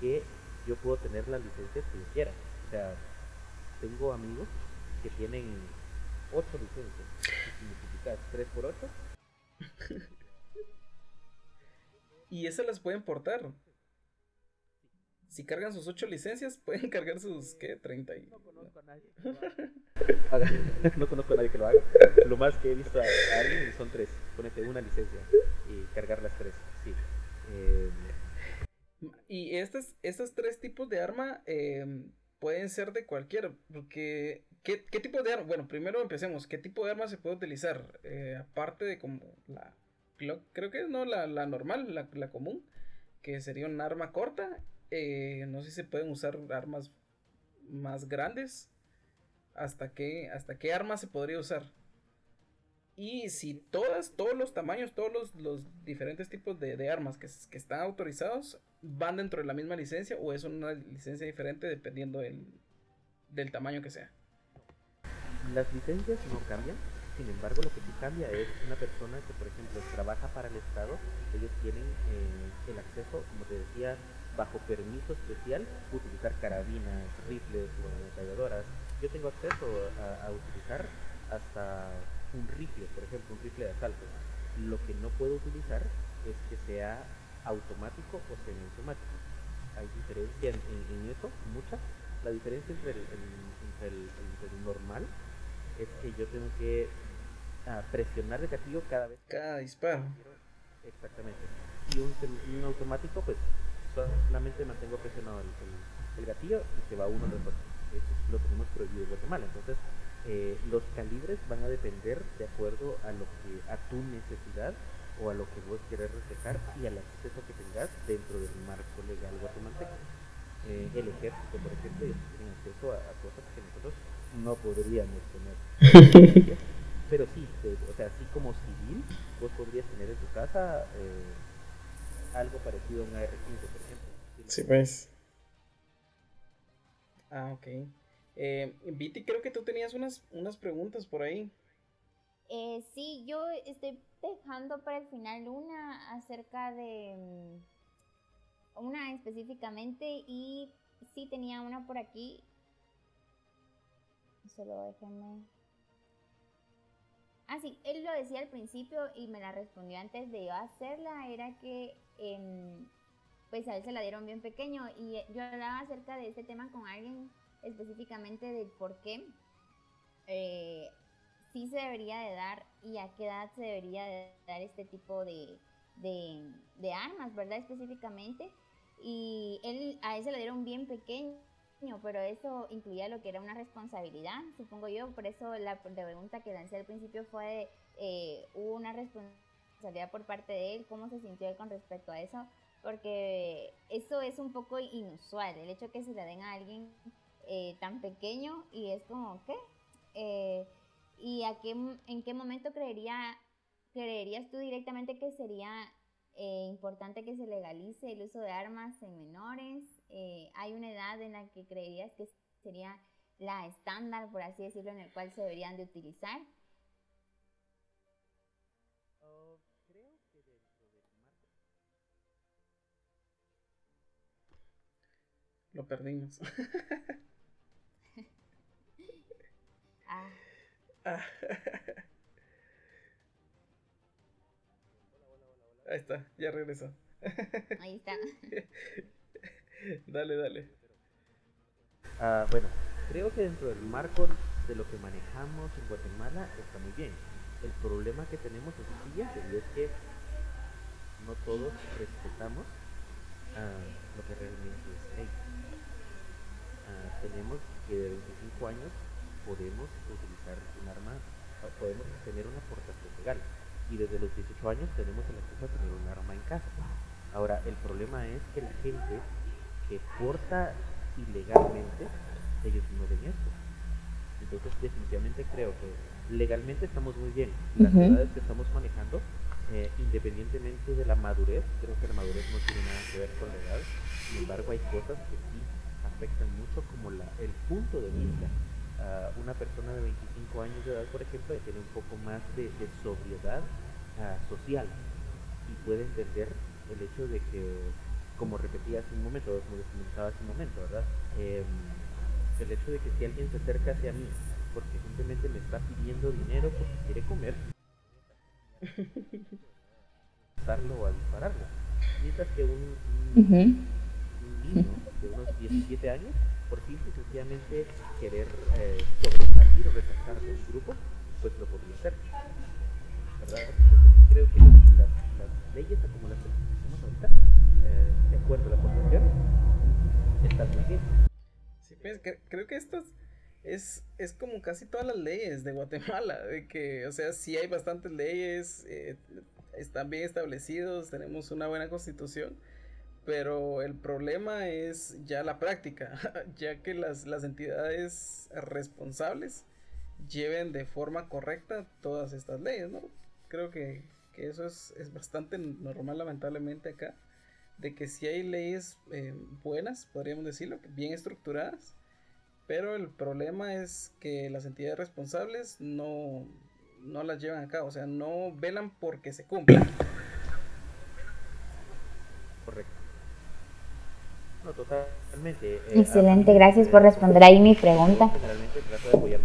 que yo puedo tener las licencias que yo quiera. O sea, tengo amigos que tienen ocho licencias. Si multiplicas 3 por 8. ¿Y esas las pueden portar? si cargan sus 8 licencias, pueden cargar sus, ¿qué? 30 y... No conozco a nadie que lo haga. no conozco a nadie que lo haga. Lo más que he visto a, alguien son tres. Ponete una licencia y cargar las tres. Sí. Eh... Y estos, estos tres tipos de arma eh, pueden ser de cualquier, porque ¿qué, ¿qué, tipo de arma? Bueno, primero empecemos, ¿qué tipo de arma se puede utilizar? Eh, aparte de como la, creo que no la, la normal, la, la común, que sería un arma corta eh, no sé si se pueden usar armas más grandes. ¿Hasta qué, hasta qué armas se podría usar? Y si todas, todos los tamaños, todos los, diferentes tipos de, armas que, están autorizados van dentro de la misma licencia o es una licencia diferente dependiendo del, del tamaño que sea. Las licencias no cambian, sin embargo lo que sí cambia es una persona que por ejemplo trabaja para el Estado, ellos tienen eh, el acceso, como te decía, bajo permiso especial utilizar carabinas, rifles o ametralladoras. Yo tengo acceso a, utilizar hasta un rifle, por ejemplo, un rifle de asalto. Lo que no puedo utilizar es que sea automático o semiautomático. Hay diferencia en, eso, mucha. La diferencia entre el, entre, el, normal es que yo tengo que ah, presionar el gatillo cada vez. Cada disparo. Exactamente. Y un, un automático, pues solamente mantengo presionado el, gatillo y se va uno de otro. Eso lo tenemos prohibido en Guatemala. Entonces, eh, los calibres van a depender de acuerdo a lo que a tu necesidad o a lo que vos querés reflejar y al acceso que tengas dentro del marco legal guatemalteco. Eh, el ejército, por ejemplo, tiene acceso a, cosas que nosotros no podríamos tener. Pero sí, o sea, así como civil, vos podrías tener en tu casa eh, algo parecido a un AR-15, por ejemplo. Sí, pues. Ah, ok. Eh, Viti, creo que tú tenías unas, unas preguntas por ahí. Eh, sí, yo estoy dejando para el final una acerca de... Mm, una específicamente y sí tenía una por aquí. Solo déjenme... Ah, sí, él lo decía al principio y me la respondió antes de yo hacerla, era que em, pues a él se la dieron bien pequeño y yo hablaba acerca de este tema con alguien específicamente del por qué eh, sí se debería de dar y a qué edad se debería de dar este tipo de, de armas, ¿verdad? Específicamente. Y él, a él se la dieron bien pequeño pero eso incluía lo que era una responsabilidad, supongo yo, por eso la pregunta que lancé al principio fue, eh, ¿hubo una responsabilidad por parte de él? ¿Cómo se sintió él con respecto a eso? Porque eso es un poco inusual, el hecho que se le den a alguien eh, tan pequeño y es como, ¿qué? Eh, ¿Y a qué, en qué momento creería, creerías tú directamente que sería importante que se legalice el uso de armas en menores? Eh, hay una edad en la que creerías que sería la estándar, por así decirlo, en el cual se deberían de utilizar? Oh, creo que dentro del marco... Lo perdimos. ah. Ahí está, ya regresó. Ahí está. dale, dale. Ah, bueno, creo que dentro del marco de lo que manejamos en Guatemala está muy bien. El problema que tenemos es el siguiente, y es que no todos respetamos uh, lo que realmente es ley. Uh, tenemos que de 25 años podemos utilizar un arma, podemos tener una aportación legal. Y desde los 18 años tenemos el acceso a tener un arma en casa. Ahora, el problema es que la gente que porta ilegalmente, ellos no ven esto. Entonces definitivamente creo que legalmente estamos muy bien. Las edades que estamos manejando, eh, independientemente de la madurez, creo que la madurez no tiene nada que ver con la edad. Sin embargo, hay cosas que sí afectan mucho, como la, el punto de vista. Uh, una persona de 25 años de edad, por ejemplo, tiene un poco más de, sobriedad uh, social y puede entender el hecho de que como repetí hace un momento, como les comentaba hace un momento, ¿verdad? Em, el hecho de que si alguien se acerca hacia mí porque simplemente me está pidiendo dinero porque quiere comer, o a dispararlo. Mientras que un, niño de unos 17 años por simple y sencillamente querer eh, sobresalir o resaltar de un grupo, pues lo podría hacer. ¿Verdad? creo que las, las, leyes como las que tenemos ahorita, de acuerdo a la población, muy bien. Sí, pues creo que esto es, es como casi todas las leyes de Guatemala, de que, o sea, sí hay bastantes leyes, eh, están bien establecidos, tenemos una buena constitución, pero el problema es ya la práctica, ya que las, las entidades responsables lleven de forma correcta todas estas leyes, ¿no? Creo que, que eso es, es, bastante normal lamentablemente acá, de que si hay leyes eh, buenas, podríamos decirlo, bien estructuradas, pero el problema es que las entidades responsables no, no las llevan a cabo, o sea, no velan porque se cumplan. Correcto. No, totalmente. Eh, Excelente, gracias por responder ahí mi pregunta. Generalmente trato de apoyar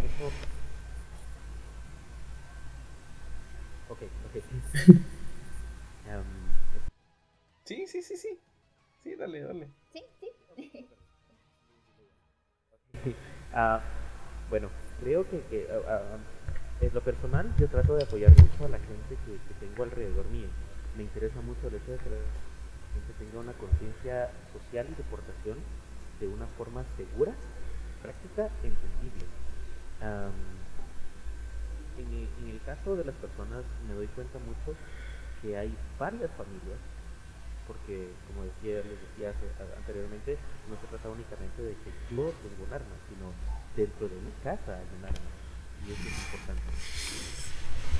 dale, dale. Sí, sí. uh, bueno, creo que, que uh, en lo personal, yo trato de apoyar mucho a la gente que, que tengo alrededor mío. Me interesa mucho el hecho de que la gente tenga una conciencia social y de portación de una forma segura, práctica e entendible. Um, en, el, en el caso de las personas me doy cuenta mucho que hay varias familias porque como decía, les decía anteriormente, no se trata únicamente de que yo tengo un arma, sino dentro de mi casa hay un arma y eso es importante.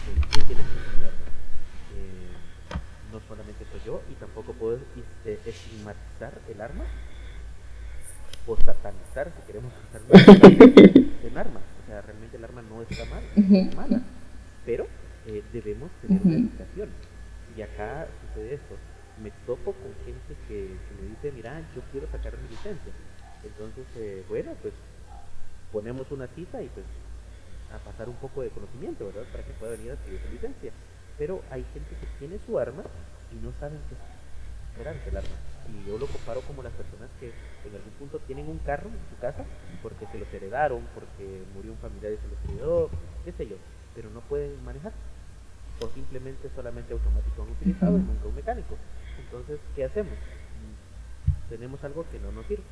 Eh, ¿Quién tiene que enseñarme? Eh, no solamente soy yo y tampoco puedo eh, estigmatizar el arma o satanizar, si queremos usar el arma. O sea, realmente el arma no está mal, no es mala, pero eh, debemos tener una educación. Y acá sucede esto. Me topo con gente que, que, me dice, mira, yo quiero sacar mi licencia. Entonces, eh, bueno, pues ponemos una cita y pues a pasar un poco de conocimiento, ¿verdad? Para que pueda venir a pedir su licencia. Pero hay gente que tiene su arma y no saben qué es el arma. Y yo lo comparo como las personas que en algún punto tienen un carro en su casa porque se los heredaron, porque murió un familiar y se los heredó, qué sé yo, pero no pueden manejar. O simplemente solamente automático han utilizado y nunca un mecánico. Entonces, ¿qué hacemos? Tenemos algo que no nos sirve.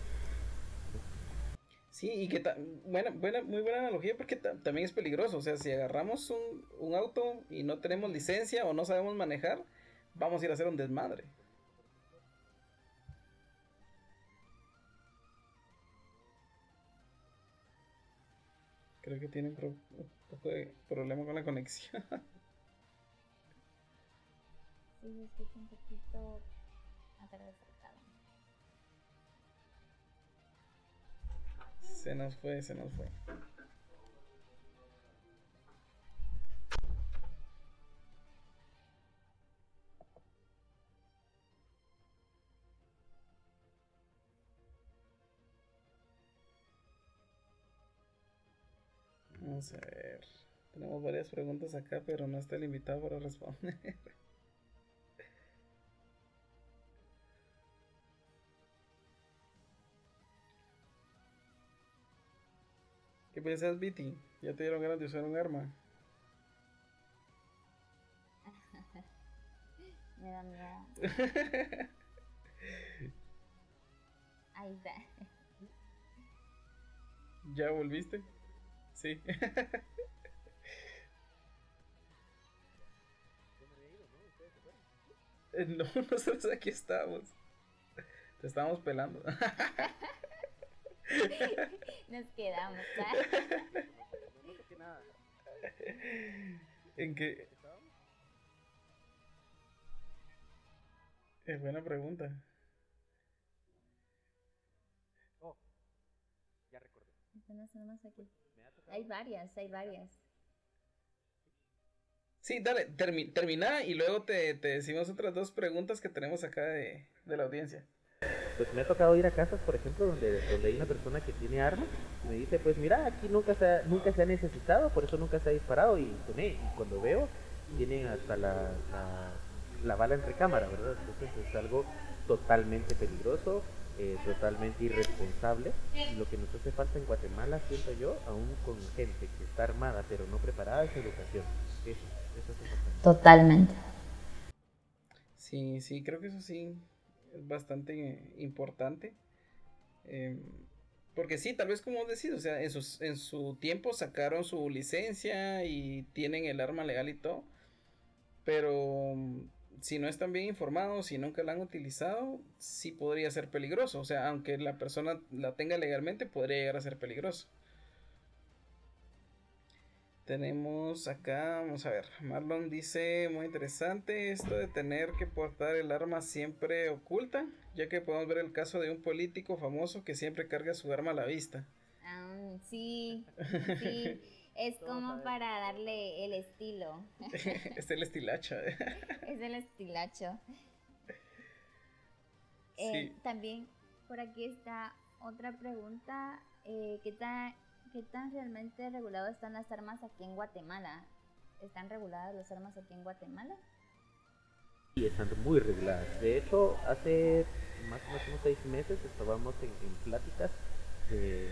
Sí, y que buena, buena, muy buena analogía porque también es peligroso. O sea, si agarramos un, un, auto y no tenemos licencia o no sabemos manejar, vamos a ir a hacer un desmadre. Creo que tienen un poco de problema con la conexión. Sí, escucho un poquito. Se nos fue, se nos fue. Vamos a ver. Tenemos varias preguntas acá, pero no está el invitado para responder. ¿Qué piensas, Viti? ¿Ya te dieron ganas de usar un arma? Me da miedo. Ahí está. ¿Ya volviste? Sí. no, nosotros aquí estamos. Te estamos pelando. Nos quedamos, No toqué nada. ¿En qué? Es buena pregunta. Oh, ya recordé. aquí. Hay varias, hay varias. Sí, dale, termi termina y luego te, te, decimos otras dos preguntas que tenemos acá de, de, la audiencia. Pues me ha tocado ir a casas, por ejemplo, donde, donde hay una persona que tiene armas y me dice, pues mira, aquí nunca se ha, nunca se ha necesitado, por eso nunca se ha disparado y, y cuando veo, tienen hasta la, la, la bala entre cámara, ¿verdad? Entonces es algo totalmente peligroso eh, totalmente irresponsable. Y lo que nos hace falta en Guatemala, siento yo, aún con gente que está armada pero no preparada, es educación. Eso, eso es Totalmente. Sí, sí, creo que eso sí es bastante importante. Em, porque sí, tal vez como decís, o sea, en, en su tiempo sacaron su licencia y tienen el arma legal y todo. Pero si no están bien informados, si nunca la han utilizado, sí podría ser peligroso. O sea, aunque la persona la tenga legalmente, podría llegar a ser peligroso. Tenemos acá, vamos a ver, Marlon dice, muy interesante esto de tener que portar el arma siempre oculta, ya que podemos ver el caso de un político famoso que siempre carga su arma a la vista. Ah, sí, sí. Es como para darle el estilo. es el estilacho. es el estilacho. Eh, también por aquí está otra pregunta. Eh, ¿qué, tan, ¿Qué tan realmente regulados están las armas aquí en Guatemala? ¿Están reguladas las armas aquí en Guatemala? Sí, están muy reguladas. De hecho, hace más o menos seis meses estábamos en pláticas de,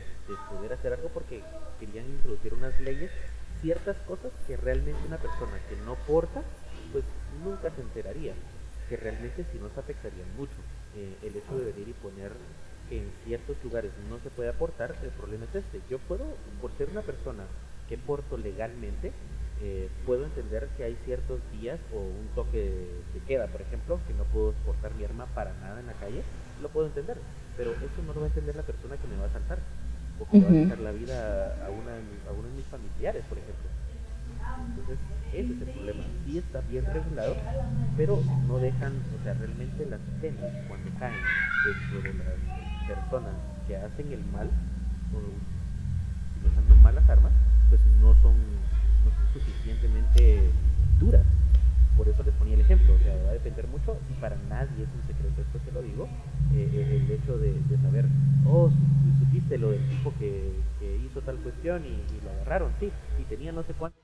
poder hacer algo porque querían introducir unas leyes, ciertas cosas que realmente una persona que no porta, pues nunca se enteraría, que realmente si nos afectarían mucho. Eh, el hecho de venir y poner en ciertos lugares no se puede aportar, el problema es este. Yo puedo, por ser una persona que porto legalmente, eh, puedo entender que hay ciertos días o un toque de queda, por ejemplo, que no puedo portar mi arma para nada en la calle, lo puedo entender pero eso no lo va a entender la persona que me va a saltar o que va a quitar la vida a, una, a uno de mis familiares, por ejemplo. Entonces, ese es el problema. Sí está bien regulado, pero no dejan, o sea, realmente las penas cuando caen dentro de las personas que hacen el mal, o utilizando malas armas, pues no son, no son suficientemente duras por eso les ponía el ejemplo, o sea, va a depender mucho y para nadie es un secreto, esto se lo digo, eh, eh, el hecho de, saber, oh, supiste lo del tipo que, hizo tal cuestión y, lo agarraron, sí, y tenía no sé cuánto.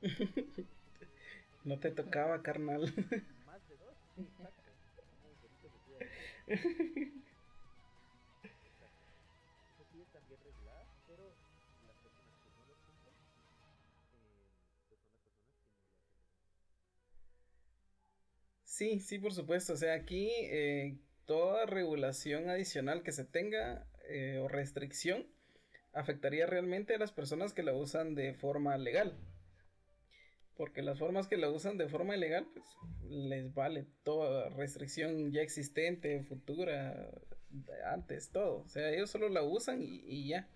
no te tocaba, carnal. Más de dos, sí, Sí, por supuesto. O sea, aquí eh, toda regulación adicional que se tenga eh, o restricción afectaría realmente a las personas que la usan de forma legal. Porque las formas que la usan de forma ilegal, pues les vale toda restricción ya existente, futura, antes, todo. O sea, ellos solo la usan y, ya.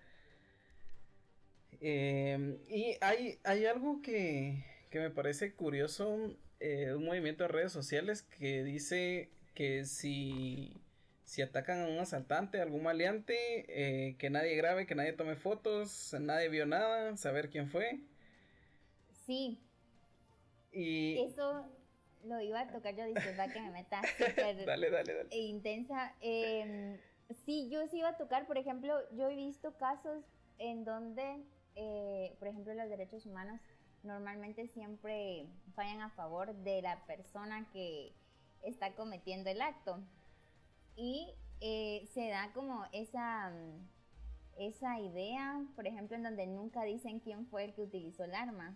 Em, y hay, hay algo que, que me parece curioso eh, un movimiento de redes sociales que dice que si, si atacan a un asaltante, algún maleante, eh, que nadie grabe, que nadie tome fotos, nadie vio nada, saber quién fue. Sí. Y... Eso lo iba a tocar yo, disculpa que me meta súper dale, dale, dale. intensa. Eh, sí, yo sí iba a tocar, por ejemplo, yo he visto casos en donde, eh, por ejemplo, los derechos humanos normalmente siempre fallan a favor de la persona que está cometiendo el acto. Y eh, se da como esa, esa idea, por ejemplo, en donde nunca dicen quién fue el que utilizó el arma.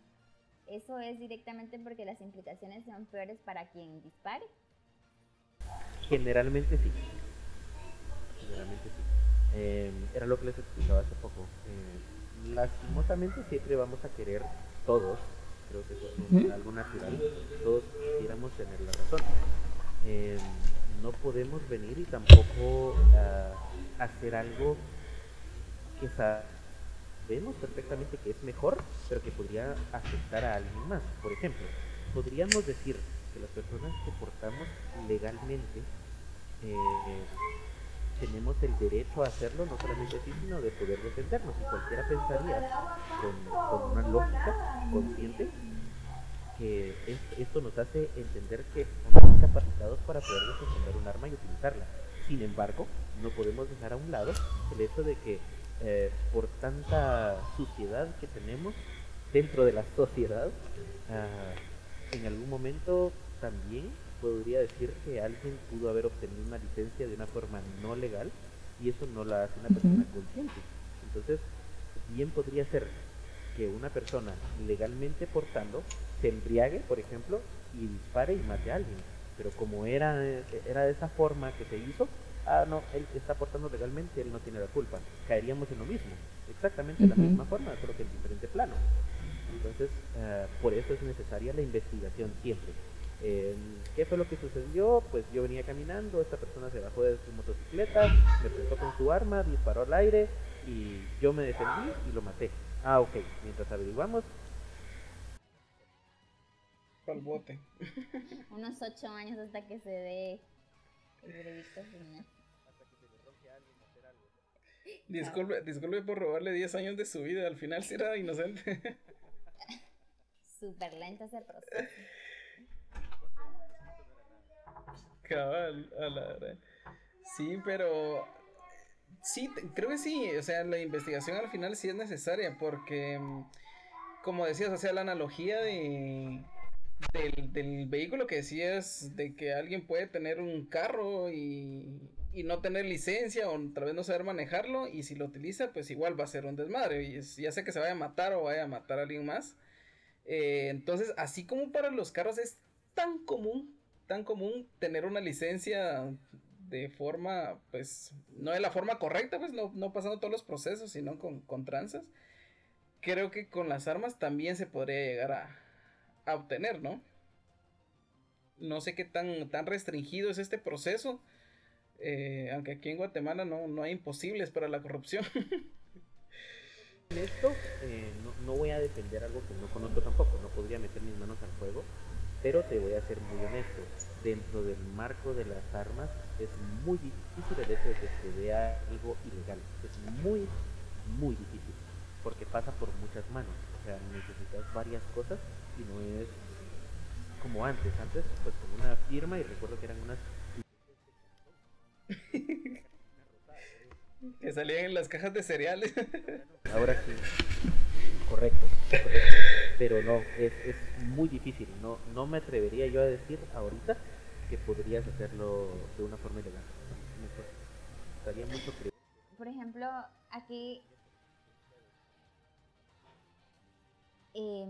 ¿Eso es directamente porque las implicaciones son peores para quien dispare? Generalmente sí. Generalmente sí. Eh, era lo que les explicaba hace poco. Eh, lastimosamente siempre vamos a querer todos, creo que eso es algo natural, todos quisiéramos tener la razón. Eh, no podemos venir y tampoco ah, hacer algo que sabemos perfectamente que es mejor, pero que podría afectar a alguien más. Por ejemplo, podríamos decir que las personas que portamos legalmente eh, tenemos el derecho a hacerlo, no solamente así, sino de poder defendernos. Y cualquiera pensaría, con, una lógica consciente, que esto nos hace entender que estamos capacitados para poder defender un arma y utilizarla. Sin embargo, no podemos dejar a un lado el hecho de que eh, por tanta suciedad que tenemos dentro de la sociedad, ah, en algún momento también podría decir que alguien pudo haber obtenido una licencia de una forma no legal y eso no la hace una persona consciente. Entonces, bien podría ser que una persona legalmente portando se embriague, por ejemplo, y dispare y mate a alguien. Pero como era, era de esa forma que se hizo, ah, no, él está portando legalmente, él no tiene la culpa. Caeríamos en lo mismo, exactamente la misma forma, solo que en diferente plano. Entonces, uh, por eso es necesaria la investigación siempre. Eh, ¿Qué fue lo que sucedió? Pues yo venía caminando, esta persona se bajó de su motocicleta, me prestó con su arma, disparó al aire y yo me defendí y lo maté. Ah, ok, mientras averiguamos. Al bote. Unos ocho años hasta que se dé el veredicto final. Disculpe, disculpe por robarle 10 años de su vida, al final sí era inocente. Súper lento ese proceso. Cabal, a la. Sí, pero sí, creo que sí, o sea, la investigación al final sí es necesaria porque, mm, como decías, o sea, la analogía de, del, del vehículo que decías, de que alguien puede tener un carro y, y no tener licencia o tal vez no saber manejarlo y si lo utiliza pues igual va a ser un desmadre y ya sea que se vaya a matar o vaya a matar a alguien más. Eh, entonces así como para los carros es tan común, tan común tener una licencia de forma pues no de la forma correcta pues no, no pasando todos los procesos sino con, con tranzas. Creo que con las armas también se podría llegar a, obtener, ¿no? No sé qué tan, tan restringido es este proceso eh, aunque aquí en Guatemala no, no hay imposibles para la corrupción. En esto eh, no, no, voy a defender algo que no conozco tampoco, no podría meter mis manos al fuego, pero te voy a ser muy honesto. Dentro del marco de las armas es muy difícil el hecho de que se vea algo ilegal. Es muy, muy difícil, porque pasa por muchas manos. O sea, necesitas varias cosas y no es como antes. Antes, pues con una firma, y recuerdo que eran unas que salían en las cajas de cereales. Ahora sí. Correcto, Pero no, es, es, muy difícil. No, no me atrevería yo a decir ahorita que podrías hacerlo de una forma ilegal. Estaría mucho Por ejemplo, aquí eh,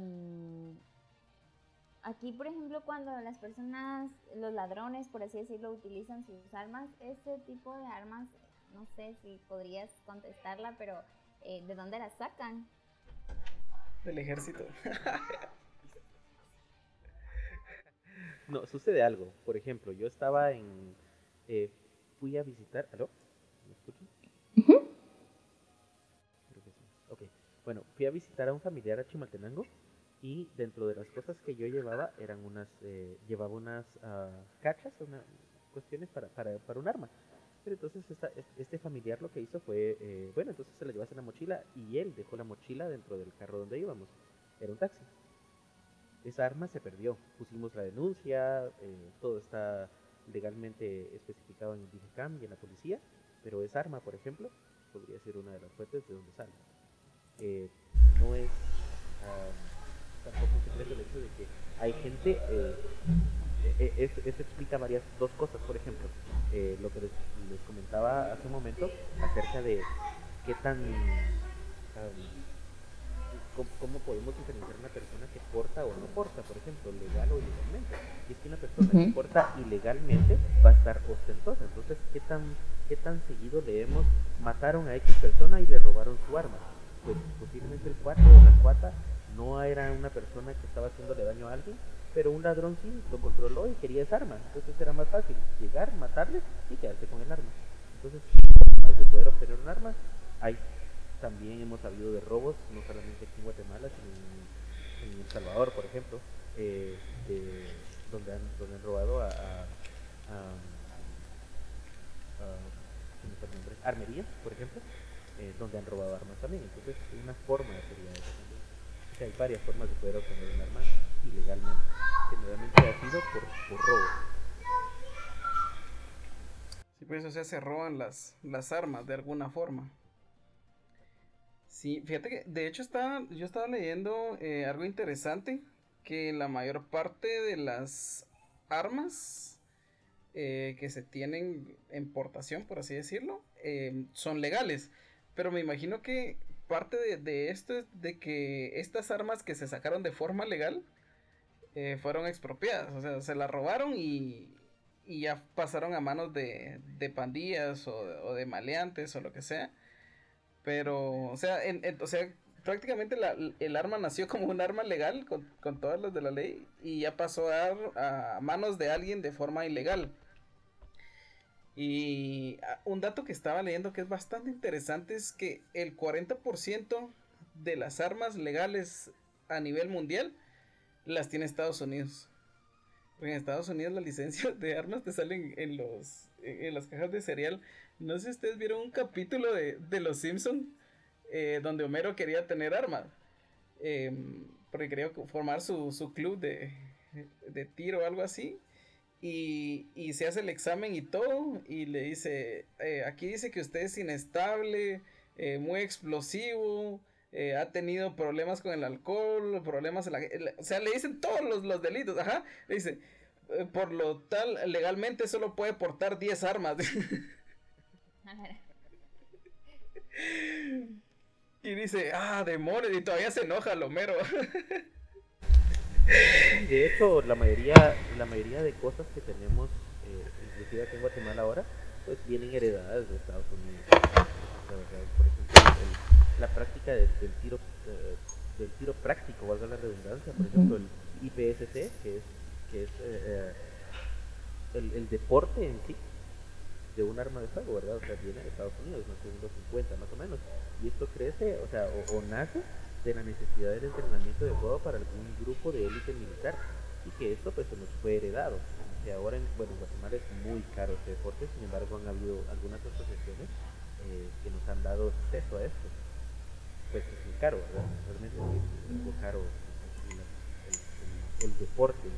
Aquí, por ejemplo, cuando las personas, los ladrones, por así decirlo, utilizan sus armas, ese tipo de armas, no sé si podrías contestarla, pero eh, ¿de dónde las sacan? Del ejército. no, sucede algo. Por ejemplo, yo estaba en... Eh, fui a visitar... ¿Aló? ¿Me escuchan? Ok. Bueno, fui a visitar a un familiar a Chimaltenango y dentro de las cosas que yo llevaba eran unas eh, llevaba unas uh, cachas una, cuestiones para, para, para, un arma pero entonces esta, este familiar lo que hizo fue eh, bueno entonces se la llevase en la mochila y él dejó la mochila dentro del carro donde íbamos. Era un taxi. Esa arma se perdió. Pusimos la denuncia eh, todo está legalmente especificado en el DIGECAM y en la policía pero esa arma por ejemplo podría ser una de las fuentes de donde sale. Eh, no es uh, tampoco secreto el hecho de que hay gente, eh, eh, eh eso, explica varias, dos cosas, por ejemplo, eh, lo que les, les, comentaba hace un momento acerca de qué tan, um, cómo, cómo, podemos diferenciar una persona que porta o no porta, por ejemplo, legal o ilegalmente. Y es que una persona que porta ilegalmente va a estar ostentosa, entonces, ¿qué tan, qué tan seguido leemos mataron a X persona y le robaron su arma? Pues posiblemente el cuate o la cuata no era una persona que estaba haciéndole daño a alguien, pero un ladrón sí lo controló y quería esa arma. Entonces era más fácil llegar, matarle y quedarse con el arma. Entonces, de poder obtener un arma, hay también hemos sabido de robos, no solamente aquí en Guatemala, sino en, El Salvador, por ejemplo, de, donde, han, donde han robado a, a, a, a armerías, por ejemplo, eh, donde han robado armas también. Entonces, una forma sería eso hay varias formas de poder obtener un arma ilegalmente. Generalmente ha sido por, por robo. Sí, pues, o sea, se roban las, las armas de alguna forma. Sí, fíjate que de hecho estaba, yo estaba leyendo eh, algo interesante, que la mayor parte de las armas eh, que se tienen en portación, por así decirlo, eh, son legales. Pero me imagino que parte de, esto es de que estas armas que se sacaron de forma legal eh, fueron expropiadas. O sea, se las robaron y, ya pasaron a manos de, pandillas o, de maleantes o lo que sea. Pero, o sea, prácticamente el arma nació como un arma legal con, con, todas las de la ley y ya pasó a manos de alguien de forma ilegal. Y ah, un dato que estaba leyendo que es bastante interesante es que el 40% de las armas legales a nivel mundial las tiene Estados Unidos. en Estados Unidos las licencias de armas te salen en los en las cajas de cereal. No sé si ustedes vieron un capítulo de, Los Simpson eh, donde Homero quería tener armas. Em, porque quería formar su, su club de, de tiro o algo así. Y, se hace el examen y todo. Y le dice, eh, aquí dice que usted es inestable, eh, muy explosivo, eh, ha tenido problemas con el alcohol, problemas en la... O sea, le dicen todos los, delitos, ajá. Le dice, por lo tal, legalmente solo puede portar 10 armas. y dice, ah, demonios, y todavía se enoja Lomero. De hecho, la mayoría, la mayoría de cosas que tenemos, eh, inclusive aquí en Guatemala ahora, pues vienen heredadas de Estados Unidos. Por ejemplo, la práctica del, tiro eh, del tiro práctico, valga la redundancia, por ejemplo, el IPSC, que es, que es eh, el, el, deporte en sí de un arma de fuego, ¿verdad? O sea, viene de Estados Unidos, los 50 más o menos, y esto crece, o sea, o nace de la necesidad del entrenamiento de fuego para algún grupo de élite militar y que esto pues se nos fue heredado. Que ahora en, bueno, Guatemala es muy caro este deporte, sin embargo han habido algunas asociaciones eh, que nos han dado acceso a esto. Pues es muy caro, ¿verdad? Realmente es muy caro el, deporte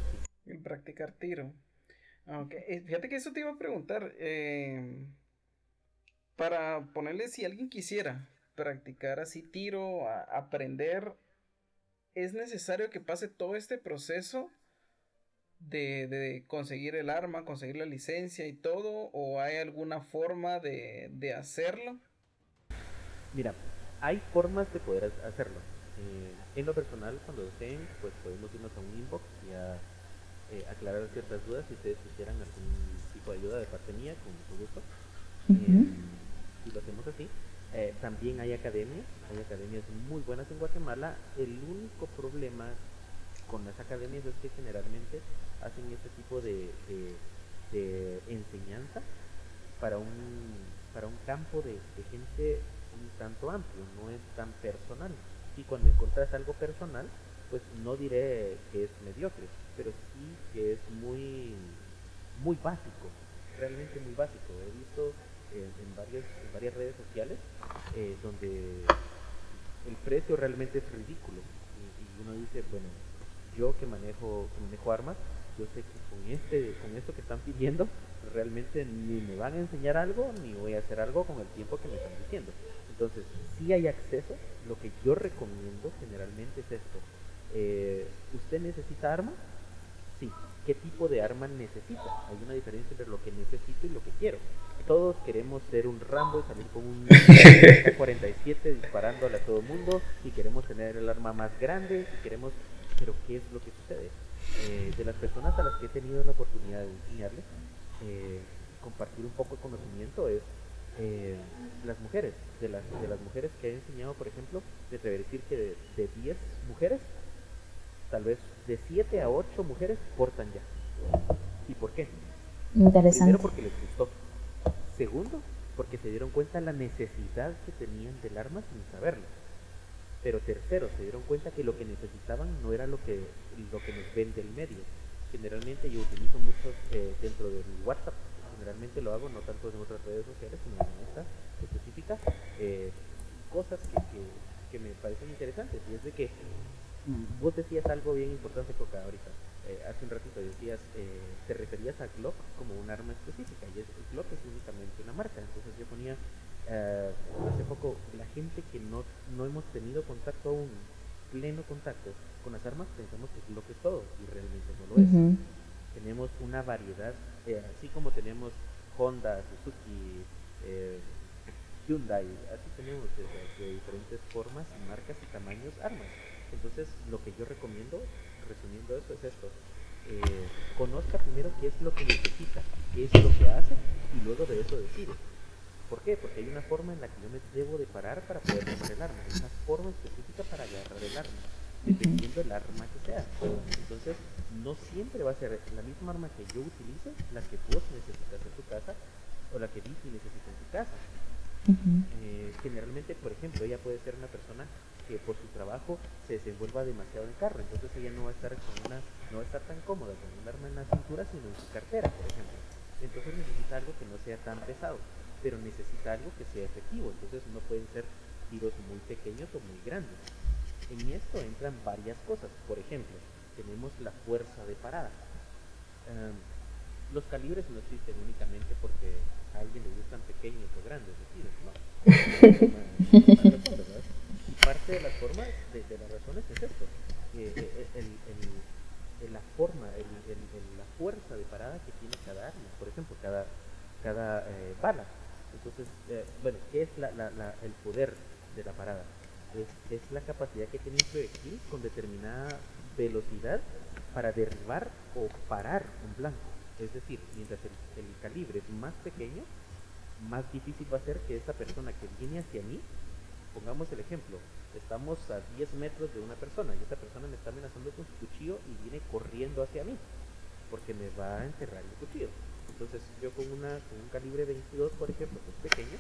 El practicar tiro. Okay. Eh, fíjate que eso te iba a preguntar. Eh, para ponerle si alguien quisiera practicar así tiro, a aprender, es necesario que pase todo este proceso de, conseguir el arma, conseguir la licencia y todo, o hay alguna forma de, hacerlo? Mira, hay formas de poder hacerlo. Eh, en lo personal, cuando deseen, pues podemos irnos a un inbox y a eh, aclarar ciertas dudas si ustedes quisieran algún tipo de ayuda de parte mía, con mucho gusto. Eh, si lo hacemos así, eh, también hay academias, hay academias muy buenas en Guatemala. El único problema con las academias es que generalmente hacen este tipo de, enseñanza para un, para un campo de, gente un tanto amplio, no es tan personal. Y cuando encuentras algo personal, pues no diré que es mediocre, pero sí que es muy, muy básico, realmente muy básico. He visto en, varias, en varias redes sociales eh, donde el precio realmente es ridículo. Y, uno dice, bueno, yo que manejo, manejo armas, yo sé que con, este, con esto que están pidiendo, realmente ni me van a enseñar algo, ni voy a hacer algo con el tiempo que me están diciendo. Entonces, si hay acceso, lo que yo recomiendo generalmente es esto. Eh, ¿Usted necesita armas? Sí. ¿Qué tipo de arma necesita? Hay una diferencia entre lo que necesito y lo que quiero. Todos queremos ser un Rambo y salir con un 47 disparándole a todo el mundo y queremos tener el arma más grande y queremos pero qué es lo que sucede eh, de las personas a las que he tenido la oportunidad de enseñarles eh, compartir un poco de conocimiento es eh, las mujeres. De las de las mujeres que he enseñado por ejemplo de decir que de, de 10 mujeres tal vez de 7 a 8 mujeres portan ya y por qué Interesante. Primero porque les gustó Segundo, porque se dieron cuenta la necesidad que tenían del arma sin saberlo. Pero tercero, se dieron cuenta que lo que necesitaban no era lo que, lo que nos vende el medio. Generalmente yo utilizo mucho eh, dentro del WhatsApp, generalmente lo hago no tanto en otras redes sociales, sino en esta específica, eh, cosas que, que, me parecen interesantes. Y es de que vos decías algo bien importante, Coca, ahorita eh, hace un ratito decías, eh, te referías a Glock como un arma específica y es, Glock es únicamente una marca. Entonces yo ponía eh, hace poco la gente que no, no hemos tenido contacto aún, pleno contacto con las armas, pensamos que Glock es todo y realmente no lo es. tenemos una variedad, eh, así como tenemos Honda, Suzuki, eh, Hyundai, así tenemos de, de, diferentes formas, marcas y tamaños armas. Entonces, lo que yo recomiendo, resumiendo eso, es esto. Eh, conozca primero qué es lo que necesita, qué es lo que hace y luego de eso decide. ¿Por qué? Porque hay una forma en la que yo me debo de parar para poder tomar el arma, hay una forma específica para agarrar el arma, dependiendo del arma que sea. Entonces, no siempre va a ser la misma arma que yo utilice, la que vos necesitas en tu casa o la que Vicky necesita en tu casa. Eh, generalmente, por ejemplo, ella puede ser una persona que por su trabajo se desenvuelva demasiado en carro, entonces ella no va a estar con una, no va a estar tan cómoda con un arma en la cintura, sino en su cartera, por ejemplo. Entonces necesita algo que no sea tan pesado, pero necesita algo que sea efectivo, entonces no pueden ser tiros muy pequeños o muy grandes. En esto entran varias cosas, por ejemplo, tenemos la fuerza de parada. Los calibres no existen únicamente porque a alguien le gustan pequeños o grandes de tiros, ¿no? parte de las formas, de, de las razones es esto, eh, el, el, la forma, la fuerza de parada que tiene cada arma, por ejemplo, cada, cada eh, bala. Entonces, eh, bueno, ¿qué es la, la, la, el poder de la parada? Es, es, la capacidad que tiene un proyectil con determinada velocidad para derribar o parar un blanco. Es decir, mientras el, calibre es más pequeño, más difícil va a ser que esa persona que viene hacia mí pongamos el ejemplo, estamos a 10 metros de una persona y esa persona me está amenazando con su cuchillo y viene corriendo hacia mí porque me va a enterrar el cuchillo. Entonces yo con, una, con un calibre 22, por ejemplo, que es pequeño,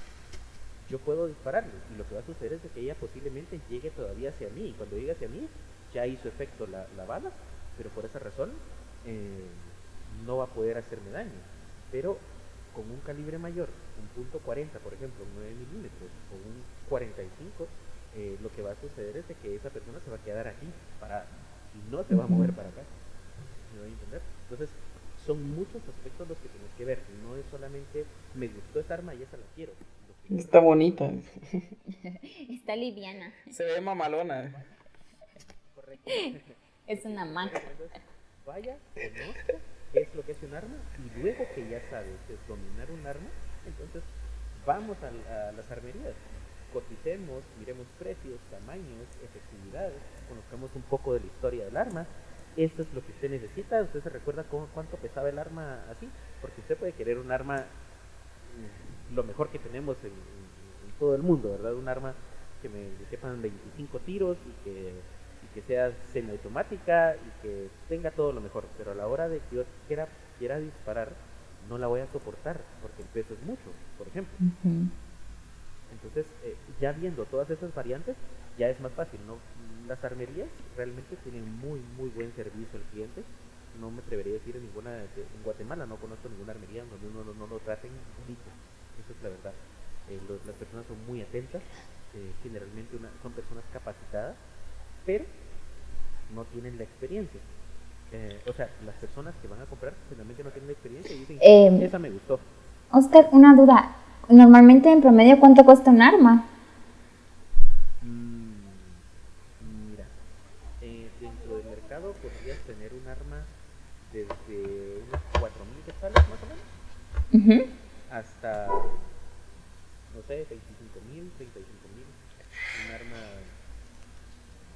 yo puedo dispararle y lo que va a suceder es que ella posiblemente llegue todavía hacia mí y cuando llegue hacia mí ya hizo efecto la, la bala, pero por esa razón eh, no va a poder hacerme daño. Pero con un calibre mayor, un punto 40, por ejemplo, 9 milímetros o un 45, eh, lo que va a suceder es de que esa persona se va a quedar aquí parada y no se va a mover para acá. ¿Me voy a entender? Entonces, son muchos aspectos los que tienes que ver. No es solamente me gustó esta arma y esa la quiero. Está bonita. Está liviana. Se ve mamalona. Correcto. Es una maca. Vaya, conozca es lo que es un arma y luego que ya sabes es dominar un arma, entonces vamos a, a las armerías coticemos, miremos precios, tamaños, efectividades, conozcamos un poco de la historia del arma. Esto es lo que usted necesita. ¿Usted se recuerda cómo, cuánto pesaba el arma así? Porque usted puede querer un arma mm, lo mejor que tenemos en, todo el mundo, ¿verdad? Un arma que me quepan 25 tiros y que, y que sea semiautomática y que tenga todo lo mejor. Pero a la hora de que yo quiera, quiera disparar, no la voy a soportar porque el peso es mucho, por ejemplo. Uh -huh. Entonces, eh, ya viendo todas esas variantes, ya es más fácil, ¿no? Las armerías realmente tienen muy, muy buen servicio al cliente. No me atrevería a decir en ninguna, en Guatemala no conozco ninguna armería donde uno no, no lo traten bonito. Eso es la verdad. Eh, los, las personas son muy atentas, eh, generalmente una, son personas capacitadas, pero no tienen la experiencia. Eh, o sea, las personas que van a comprar generalmente no tienen la experiencia y dicen, eh, esa me gustó. Oscar, una duda. Normalmente, en promedio, ¿cuánto cuesta un arma? Mm, mira, eh, dentro del mercado podrías tener un arma desde unos 4.000 quetzales más o menos Uh -huh. hasta, no sé, 25.000, 35.000. Un arma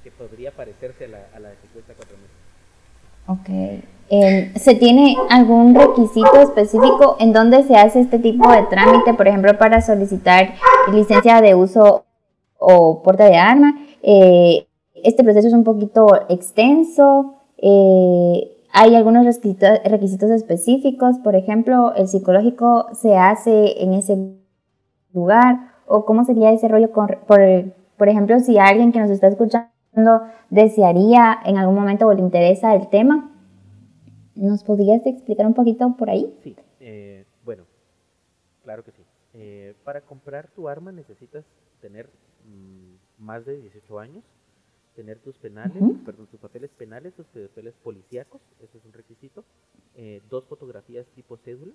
que podría parecerse a la, a la que 4.000. Ok. Eh, ¿Se tiene algún requisito específico en donde se hace este tipo de trámite, por ejemplo, para solicitar licencia de uso o porte de arma? Eh, este proceso es un poquito extenso. Eh, hay algunos requisitos, requisitos específicos, por ejemplo, el psicológico se hace en ese lugar o cómo sería ese rollo con, por, por ejemplo, si alguien que nos está escuchando desearía en algún momento o le interesa el tema. ¿Nos podrías explicar un poquito por ahí? Sí, eh, bueno, claro que sí. Eh, para comprar tu arma necesitas tener mmm, más de 18 años, tener tus penales, uh -huh. perdón, tus papeles penales, tus papeles policíacos, eso es un requisito, eh, dos fotografías tipo cédula,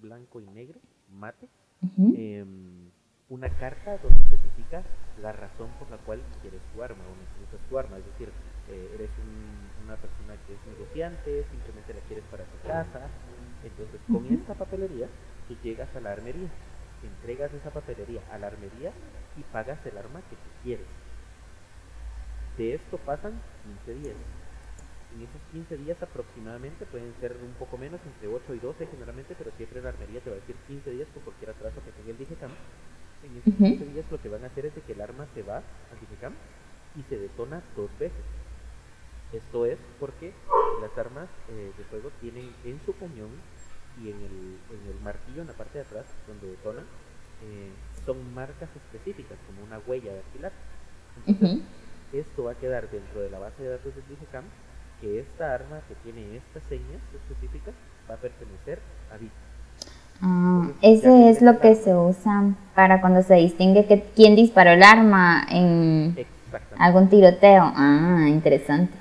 blanco y negro, mate, uh -huh. Una carta donde especifica la razón por la cual quieres tu arma o necesitas tu arma. Es decir, eh, eres una persona que es negociante, simplemente la quieres para tu casa. Entonces, con esta papelería, tú llegas a la armería, entregas esa papelería a la armería y pagas el arma que tú quieres. De esto pasan 15 días. En esos 15 días aproximadamente pueden ser un poco menos, entre 8 y 12 generalmente, pero siempre la armería te va a decir 15 días por cualquier atraso que tenga el Digicam en esos 15 días lo que van a hacer es de que el arma se va al Digicam y se detona dos veces. Esto es porque las armas eh, de fuego tienen en su cañón y en el, en el martillo en la parte de atrás donde detonan eh, son marcas específicas como una huella dactilar. Entonces, esto va a quedar dentro de la base de datos del Digicam que esta arma que tiene estas señas específicas va a pertenecer a Vita. Ah, ese es lo que se usa para cuando se distingue que quién disparó el arma en algún tiroteo. Ah, interesante.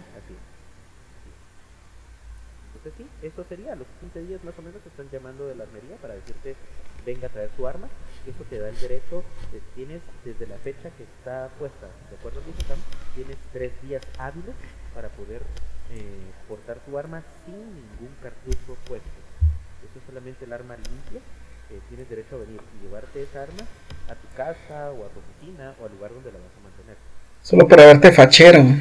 Entonces sí, eso sería, los 15 días más o menos te están llamando de la armería para decirte venga a traer su arma. Eso te da el derecho, tienes desde la fecha que está puesta, ¿de acuerdo Tienes tres días hábiles para poder eh, portar tu arma sin ningún cartucho puesto es solamente el arma limpia, eh, tienes derecho a venir y llevarte esa arma a tu casa o a tu oficina o al lugar donde la vas a mantener. Solo para verte fachero.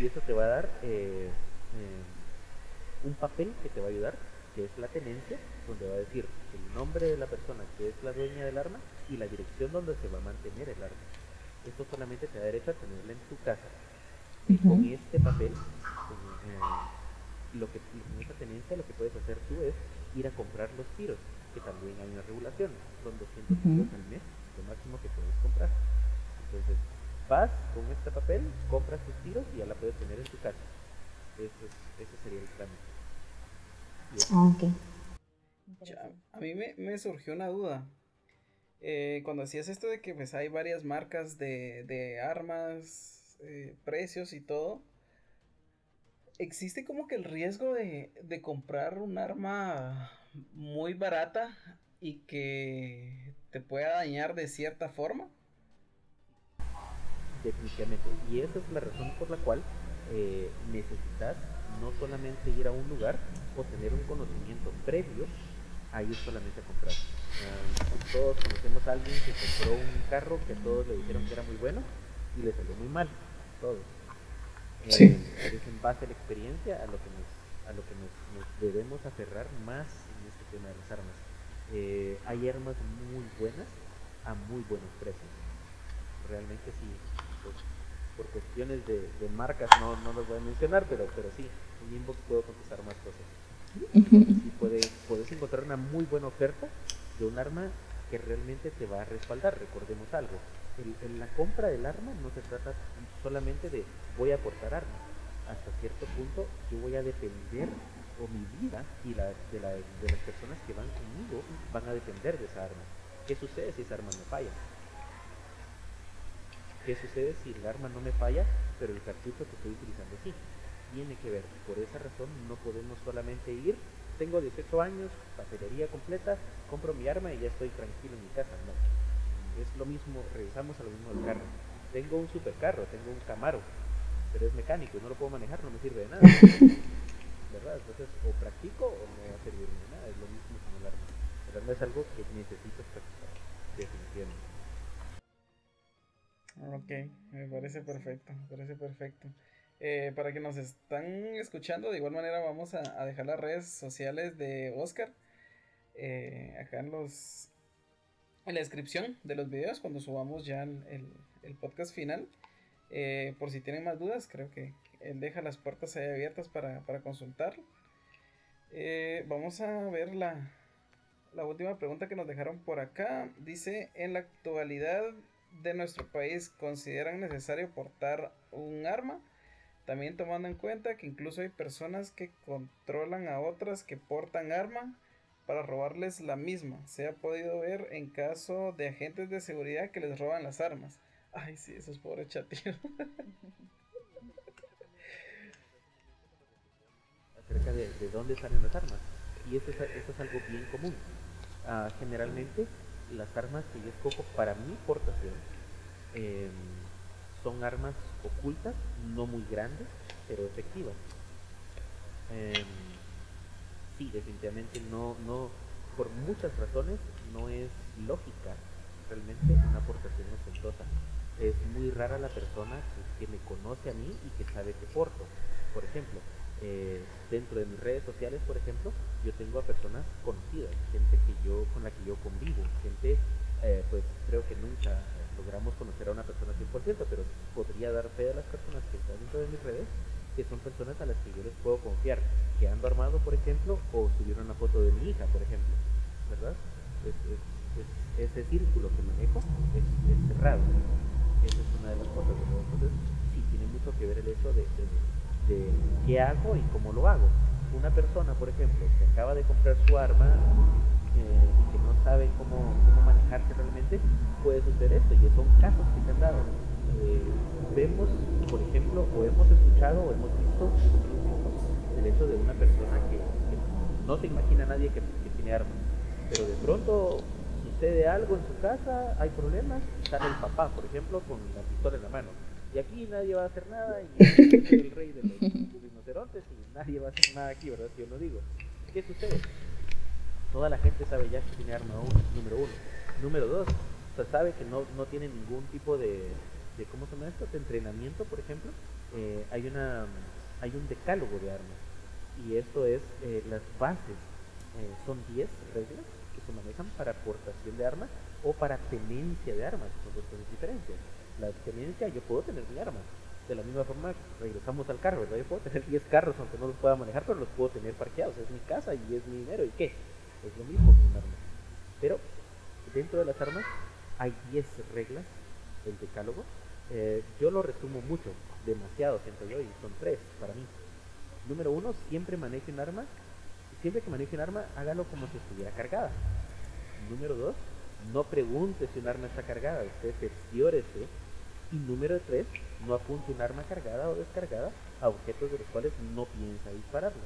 Y eso te va a dar eh, eh, un papel que te va a ayudar, que es la tenencia, donde va a decir el nombre de la persona que es la dueña del arma y la dirección donde se va a mantener el arma. Esto solamente te da derecho a tenerla en tu casa. Y con este papel, lo que en esa tenencia lo que puedes hacer tú es ir a comprar los tiros, que también hay una regulación, son 200 tiros al mes, lo máximo que puedes comprar. Entonces, vas con este papel, compras tus tiros y ya la puedes tener en tu casa. Eso ese sería el trámite. Okay. a mí me, me, surgió una duda. Eh, cuando decías esto de que pues hay varias marcas de, de armas, eh, precios y todo, existe como que el riesgo de, comprar un arma muy barata y que te pueda dañar de cierta forma. Definitivamente. Y esa es la razón por la cual eh, necesitas no solamente ir a un lugar o tener un conocimiento previo a ir solamente a comprar. Ah, todos conocemos a alguien que compró un carro que todos le dijeron que era muy bueno y le salió muy mal. Todos Sí. Eh, es en base a la experiencia a lo que nos, a lo que nos, debemos aferrar más en este tema de las armas. Eh, hay armas muy buenas a muy buenos precios. Realmente sí, pues, por cuestiones de, de, marcas no, no los voy a mencionar, pero, pero sí, en inbox puedo contestar más cosas. Sí puedes, puedes encontrar una muy buena oferta de un arma que realmente te va a respaldar. Recordemos algo, en la compra del arma no se trata solamente de voy a aportar armas. Hasta cierto punto yo voy a depender, o mi vida y la de, la de las personas que van conmigo van a depender de esa arma. ¿Qué sucede si esa arma no falla? ¿Qué sucede si el arma no me falla, pero el cartucho que estoy utilizando sí? Tiene que ver. Por esa razón no podemos solamente ir, tengo 18 años, papelería completa, compro mi arma y ya estoy tranquilo en mi casa. No es lo mismo, regresamos a lo mismo del carro. Tengo un supercarro, tengo un Camaro, pero es mecánico y no lo puedo manejar, no me sirve de nada. ¿Verdad? Entonces, o practico o no va a servir de nada, es lo mismo con el arma. El arma es algo que necesitas practicar, definitivamente. Ok, me parece perfecto, me parece perfecto. Eh, para que nos están escuchando, de igual manera vamos a, dejar las redes sociales de Oscar eh, acá en los en la descripción de los videos cuando subamos ya el, podcast final. Eh, por si tienen más dudas, creo que deja las puertas ahí abiertas para, para consultarlo. Eh, vamos a ver la, la última pregunta que nos dejaron por acá. Dice, en la actualidad de nuestro país, ¿consideran necesario portar un arma? También tomando en cuenta que incluso hay personas que controlan a otras que portan arma para robarles la misma. Se ha podido ver en caso de agentes de seguridad que les roban las armas. Ay, sí, esos pobres chatillos. Acerca de, de, dónde salen las armas. Y eso es, eso es algo bien común. Ah, generalmente las armas que yo escojo para mi portación em, son armas ocultas, no muy grandes, pero efectivas. Em, sí, definitivamente no, no, por muchas razones no es lógica realmente una aportación ostentosa. Es muy rara la persona que, me conoce a mí y que sabe que porto. Por ejemplo, eh, dentro de mis redes sociales, por ejemplo, yo tengo a personas conocidas, gente que yo con la que yo convivo, gente, eh, pues creo que nunca logramos conocer a una persona 100%, pero podría dar fe a las personas que están dentro de mis redes, que son personas a las que yo les puedo confiar, que ando armado, por ejemplo, o subieron una foto de mi hija, por ejemplo, ¿verdad? ese círculo que manejo es, cerrado. Esa es una de las cosas. Entonces, sí, tiene mucho que ver el hecho de, de, qué hago y cómo lo hago. Una persona, por ejemplo, que acaba de comprar su arma eh, y que no sabe cómo, cómo manejarse realmente, puede suceder esto. Y son casos que se han dado. Eh, vemos, por ejemplo, o hemos escuchado o hemos visto el hecho de una persona que, no se imagina a nadie que, que tiene armas, pero de pronto sucede algo en su casa, hay problemas, sale el papá, por ejemplo, con la pistola en la mano. Y aquí nadie va a hacer nada, y es el rey de los rinocerontes, y nadie va a hacer nada aquí, ¿verdad? Si yo lo digo. ¿Qué sucede? Toda la gente sabe ya que tiene arma uno, número uno. Número dos, o sabe que no, no tiene ningún tipo de, de, ¿cómo se llama esto? De entrenamiento, por ejemplo. Eh, hay, una, hay un decálogo de armas. Y esto es eh, las bases. Eh, son 10 reglas se manejan para aportación de armas o para tenencia de armas, son dos cosas diferentes. La tenencia, yo puedo tener mi arma. De la misma forma, regresamos al carro, ¿verdad? Yo puedo tener 10 carros, aunque no los pueda manejar, pero los puedo tener parqueados. Es mi casa y es mi dinero. ¿Y qué? Es lo mismo que un arma. Pero dentro de las armas hay 10 reglas del decálogo. Eh, yo lo resumo mucho, demasiado siento yo, y son tres para mí. Número uno, siempre maneje un arma siempre que maneje un arma, hágalo como si estuviera cargada. Número dos, no pregunte si un arma está cargada, usted cerciórese. Y número tres, no apunte un arma cargada o descargada a objetos de los cuales no piensa dispararlo.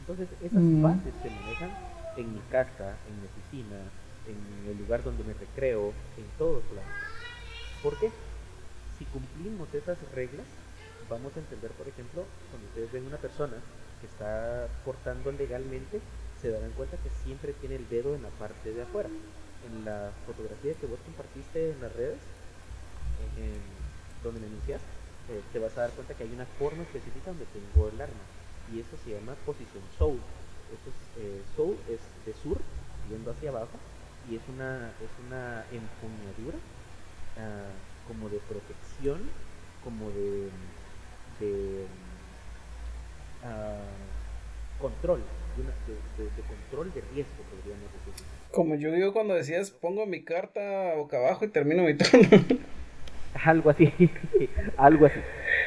Entonces, esas mm. bases se manejan en mi casa, en mi oficina, en el lugar donde me recreo, en todos lados. ¿Por qué? Si cumplimos esas reglas, vamos a entender, por ejemplo, cuando ustedes ven una persona que está portando legalmente, se darán cuenta que siempre tiene el dedo en la parte de afuera. En la fotografía que vos compartiste en las redes, donde me inicias, eh, te vas a dar cuenta que hay una forma específica donde tengo el arma. Y eso se llama posición soul. Esto es, eh, soul es de sur, yendo hacia abajo, y es una, es una empuñadura ah, como de protección, como de, de control, de, control de riesgo, podríamos decir. Como yo digo cuando decías, pongo mi carta boca abajo y termino mi turno. algo así, algo así.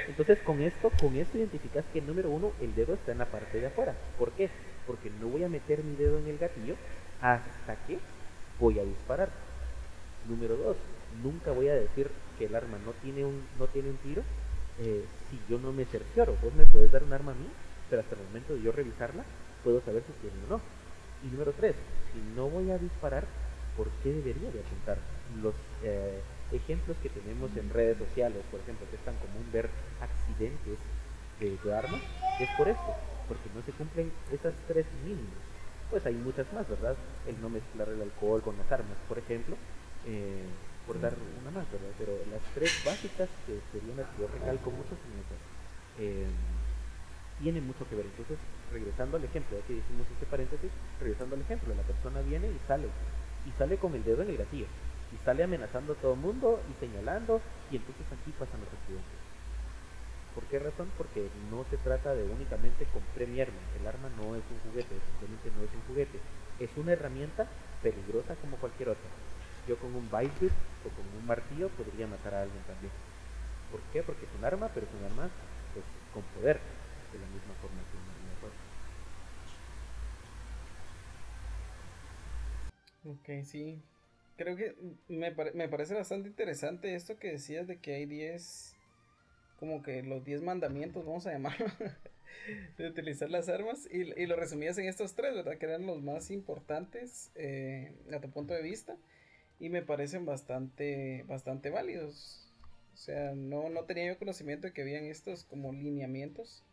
Entonces con esto, con esto identificas que número uno, el dedo está en la parte de afuera. ¿Por qué? Porque no voy a meter mi dedo en el gatillo hasta que voy a disparar. Número dos, nunca voy a decir que el arma no tiene un, no tiene un tiro eh, si yo no me cercioro. Vos me puedes dar un arma a mí, pero hasta el momento de yo revisarla, puedo saber si tiene o no. Y número tres, si no voy a disparar, ¿por qué debería de apuntar? Los eh, ejemplos que tenemos en redes sociales, por ejemplo, que es tan común ver accidentes de, armas, es por esto, porque no se cumplen esas tres mínimas. Pues hay muchas más, ¿verdad? El no mezclar el alcohol con las armas, por ejemplo. Eh, por dar una más, ¿verdad? Pero las tres básicas que serían las que yo recalco mucho son esas. Eh, tiene mucho que ver. Entonces, regresando al ejemplo, ya que hicimos este paréntesis, regresando al ejemplo, la persona viene y sale, y sale con el dedo en el gatillo, y sale amenazando a todo el mundo y señalando, y entonces aquí pasan los accidentes. ¿Por qué razón? Porque no se trata de únicamente compré mi arma. El arma no es un juguete, simplemente no es un juguete. Es una herramienta peligrosa como cualquier otra yo con un bite o con un martillo podría matar a alguien también. ¿Por qué? Porque es un arma, pero es un arma pues, con poder, de la misma forma que Ok, sí. Creo que me, me parece bastante interesante esto que decías de que hay 10, como que los 10 mandamientos, vamos a llamarlo, de utilizar las armas y, y, lo resumías en estos tres, ¿verdad? Que eran los más importantes eh, a tu punto de vista y me parecen bastante, bastante válidos. O sea, no, no tenía yo conocimiento de que habían estos como lineamientos.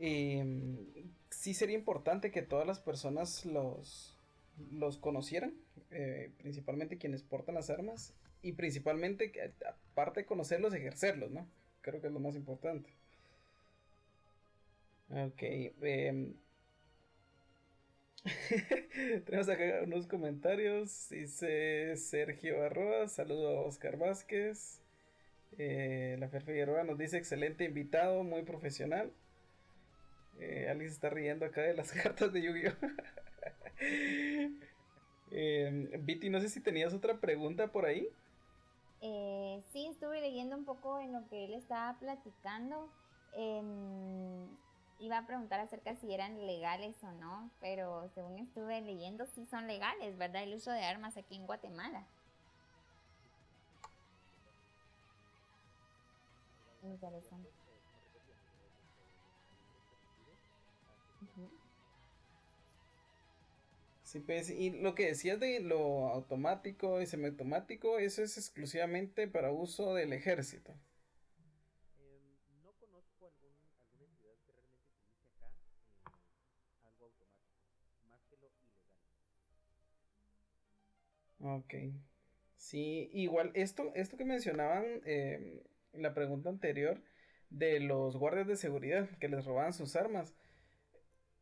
Mm, sí sería importante que todas las personas los, los conocieran, eh, principalmente quienes portan las armas y principalmente, aparte de conocerlos, ejercerlos, ¿no? Creo que es lo más importante. Ok. Em, tenemos acá unos comentarios. Dice Sergio Arroa. Saludo a Oscar Vázquez. Eh, la Fer Figueroa nos dice: excelente invitado, muy profesional. Eh, alguien se está riendo acá de las cartas de Yu-Gi-Oh! eh, Viti, no sé si tenías otra pregunta por ahí. Eh, sí, estuve leyendo un poco en lo que él estaba platicando. Em, iba a preguntar acerca si eran legales o no, pero según estuve leyendo, sí son legales, ¿verdad? El uso de armas aquí en Guatemala. Interesante. Sí, pues, y lo que decías de lo automático y semiautomático, eso es exclusivamente para uso del ejército. Em, no conozco algún, alguna entidad que realmente utilice acá eh, algo automático, más que lo ilegal. Ok. Sí, igual, esto, esto que mencionaban eh, en la pregunta anterior de los guardias de seguridad que les robaban sus armas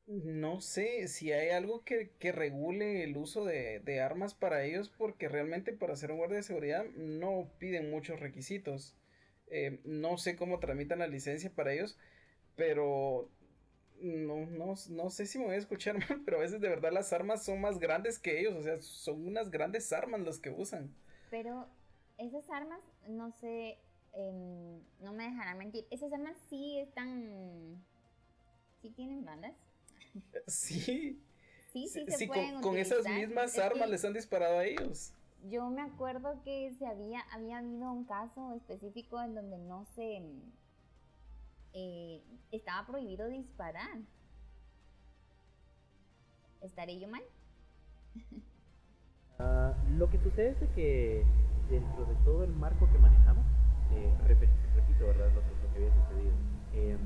no sé si hay algo que, regule el uso de, armas para ellos, porque realmente para ser un guardia de seguridad no piden muchos requisitos. Eh, no sé cómo tramitan la licencia para ellos, pero no, no, no, sé si me voy a escuchar mal, pero a veces de verdad las armas son más grandes que ellos, o sea, son unas grandes armas las que usan. Pero esas armas, no sé, em, no me dejarán mentir, esas armas sí están, sí tienen balas. Sí. Sí, sí, se con, con, esas mismas armas les han disparado a ellos. Yo me acuerdo que se había, había habido un caso específico en donde no se eh, estaba prohibido disparar. ¿Estaré yo mal? Ah, lo que sucede es que dentro de todo el marco que manejamos, eh, repito, ¿verdad? Lo, lo, que había sucedido. Eh,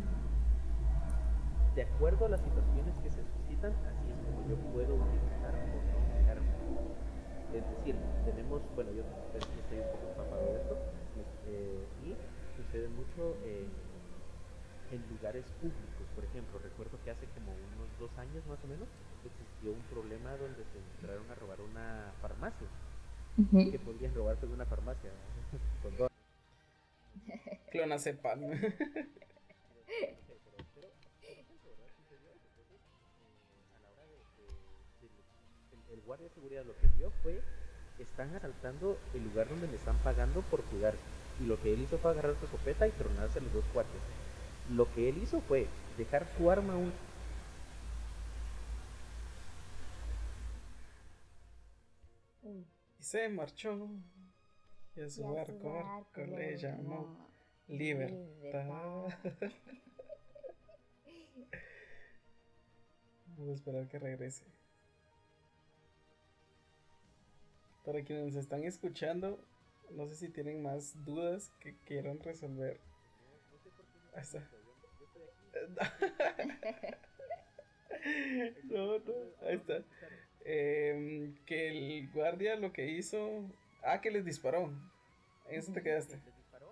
de acuerdo a las situaciones que se suscitan, así es como yo puedo utilizar o no mi arma. Es decir, tenemos, bueno, yo estoy un poco empapado de esto, eh, y sucede mucho en lugares públicos. Por ejemplo, recuerdo que hace como unos dos años más o menos existió un problema donde se entraron a robar una farmacia. Que podían robarse de una farmacia. Con dos. guardia de seguridad lo que vio fue están asaltando el lugar donde le están pagando por cuidar. Y lo que él hizo fue agarrar su escopeta y tronarse los dos cuartos. Lo que él hizo fue dejar su arma un... Y se marchó. Y a su, barco, le llamó libertad. Vamos a esperar que regrese. Para quienes nos están escuchando, no sé si tienen más dudas que quieran resolver. Ahí está. no, no, ahí está. Em, que el guardia lo que hizo. Ah, que les disparó. En eso te quedaste. Les disparó,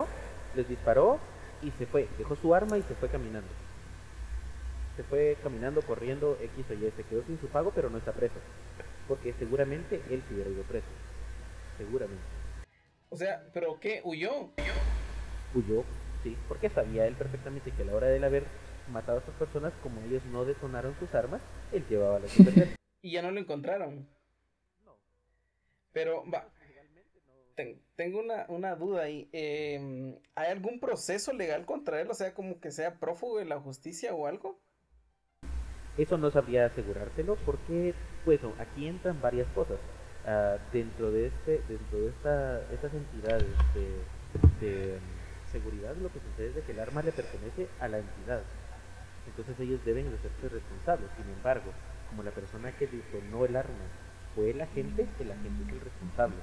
les disparó y se fue. Dejó su arma y se fue caminando. Se fue caminando, corriendo, X o Y. Se quedó sin su pago, pero no está preso porque seguramente él se hubiera ido preso. Seguramente. O sea, ¿pero qué? ¿Huyó? Huyó, sí, porque sabía él perfectamente que a la hora de él haber matado a estas personas, como ellos no detonaron sus armas, él llevaba la superficie. y ya no lo encontraron. No. Pero, va. tengo una, una, duda ahí. Em, ¿Hay algún proceso legal contra él? O sea, como que sea prófugo de la justicia o algo. Eso no sabría asegurártelo porque, pues, aquí entran varias cosas. Uh, dentro de este, dentro de esta, estas entidades de, de, seguridad, lo que sucede es que el arma le pertenece a la entidad. Entonces ellos deben hacerse responsables. Sin embargo, como la persona que detonó el arma fue el agente, el agente es el responsable.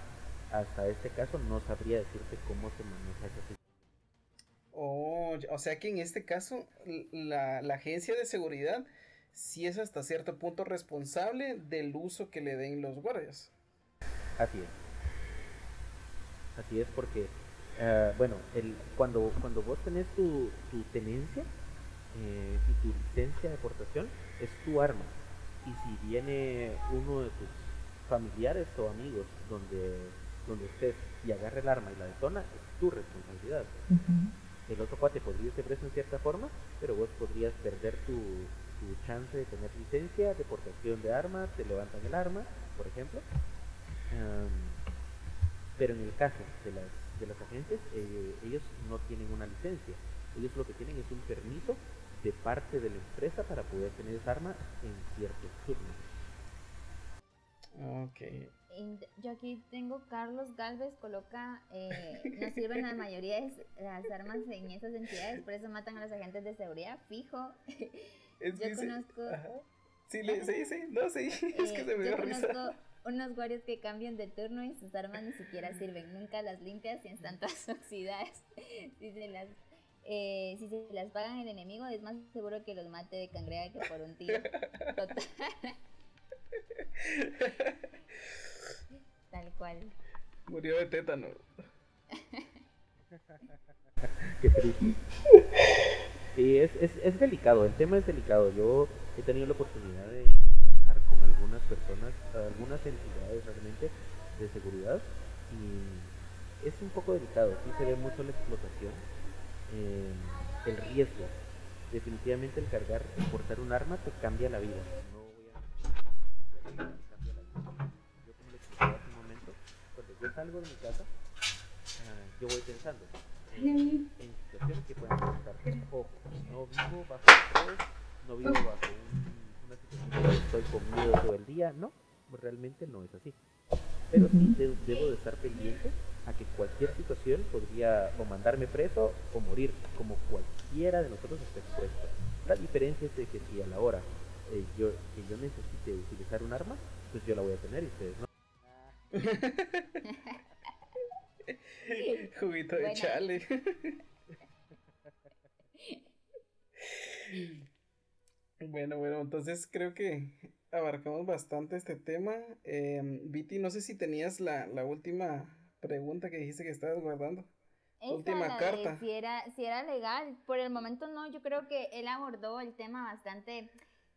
Hasta este caso no sabría decirte cómo se maneja esa situación. Oh, o sea que en este caso la, la agencia de seguridad sí es hasta cierto punto responsable del uso que le den los guardias. Así es. Así es porque, uh, bueno, el, cuando, cuando vos tenés tu, tu tenencia eh, y tu licencia de aportación, es tu arma. Y si viene uno de tus familiares o amigos donde, donde estés y agarra el arma y la detona, es tu responsabilidad. Uh -huh. El otro cuate podría ser preso en cierta forma, pero vos podrías perder tu, tu chance de tener licencia, deportación de armas, te levantan el arma, por ejemplo. Um, pero en el caso de las, de las agentes, eh, ellos no tienen una licencia. Ellos lo que tienen es un permiso de parte de la empresa para poder tener esa arma en ciertos turnos. Ok. Yo aquí tengo Carlos Galvez, coloca, eh, no sirven la mayoría de las armas en esas entidades, por eso matan a los agentes de seguridad, fijo. Es yo conozco... Ajá. Sí, le, sí, sí, no, sí, es que se me yo dio risa. conozco unos guardias que cambian de turno y sus armas ni siquiera sirven, nunca las limpias y están todas oxidadas. si se las eh, si se las pagan el enemigo, es más seguro que los mate de cangreja que por un tiro. Total. Tal cual. Murió de tétano. Qué triste. Sí, es, es, es delicado, el tema es delicado. Yo he tenido la oportunidad de trabajar con algunas personas, algunas entidades realmente de seguridad y es un poco delicado, sí se ve mucho la explotación, eh, el riesgo. Definitivamente el cargar, portar un arma te cambia la vida. No voy a... Yo como le explicaba hace un momento, cuando yo salgo de mi casa, uh, yo voy pensando en, situaciones que puedan pasar. Ojo, no vivo bajo estrés, no vivo bajo un, una situación donde estoy con miedo todo el día, no, realmente no es así. Pero sí de, debo de estar pendiente a que cualquier situación podría o mandarme preso o morir, como cualquiera de nosotros esté expuesto. La diferencia es de que si a la hora eh, yo, que yo necesite utilizar un arma, pues yo la voy a tener y ustedes no. Juguito de Bueno. chale. bueno, bueno, entonces creo que abarcamos bastante este tema. Eh, Viti, no sé si tenías la, la última pregunta que dijiste que estabas guardando. Esa, Última la de carta. Si era, si era legal. Por el momento no, yo creo que él abordó el tema bastante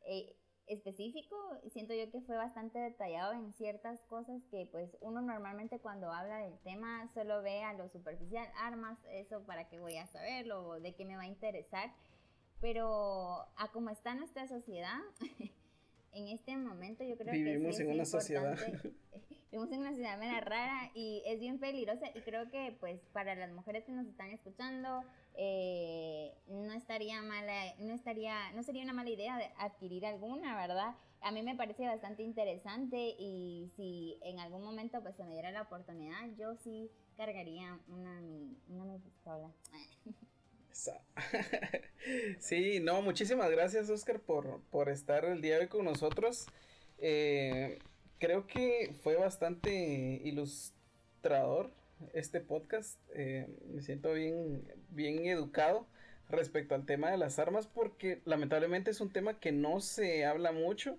eh, específico. Siento yo que fue bastante detallado en ciertas cosas que pues uno normalmente cuando habla del tema solo ve a lo superficial, armas, eso para qué voy a saberlo, de qué me va a interesar. Pero a cómo está nuestra sociedad, en este momento yo creo Vivimos que sí en una sociedad. Vivimos en una ciudad media rara y es bien peligrosa y creo que pues para las mujeres que nos están escuchando eh, no estaría mala, no estaría, no sería una mala idea de adquirir alguna, ¿verdad? A mí me parece bastante interesante y si en algún momento pues se me diera la oportunidad, yo sí cargaría una mi, una mi pistola. Sí, no, muchísimas gracias Oscar por, por estar el día de hoy con nosotros. Eh, creo que fue bastante ilustrador este podcast. Eh, me siento bien, bien educado respecto al tema de las armas porque lamentablemente es un tema que no se habla mucho.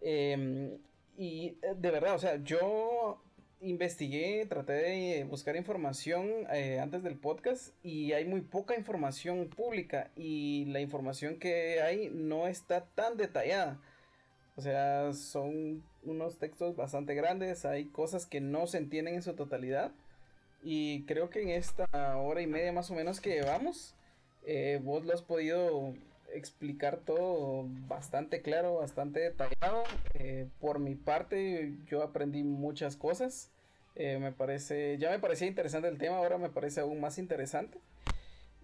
Eh, y eh, de verdad, o sea, yo investigué, traté de buscar información eh, antes del podcast y hay muy poca información pública y la información que hay no está tan detallada. O sea, son unos textos bastante grandes, hay cosas que no se entienden en su totalidad y creo que en esta hora y media más o menos que llevamos, eh, vos lo has podido explicar todo bastante claro, bastante detallado. Eh, por mi parte, yo aprendí muchas cosas. Eh, me parece, ya me parecía interesante el tema, ahora me parece aún más interesante.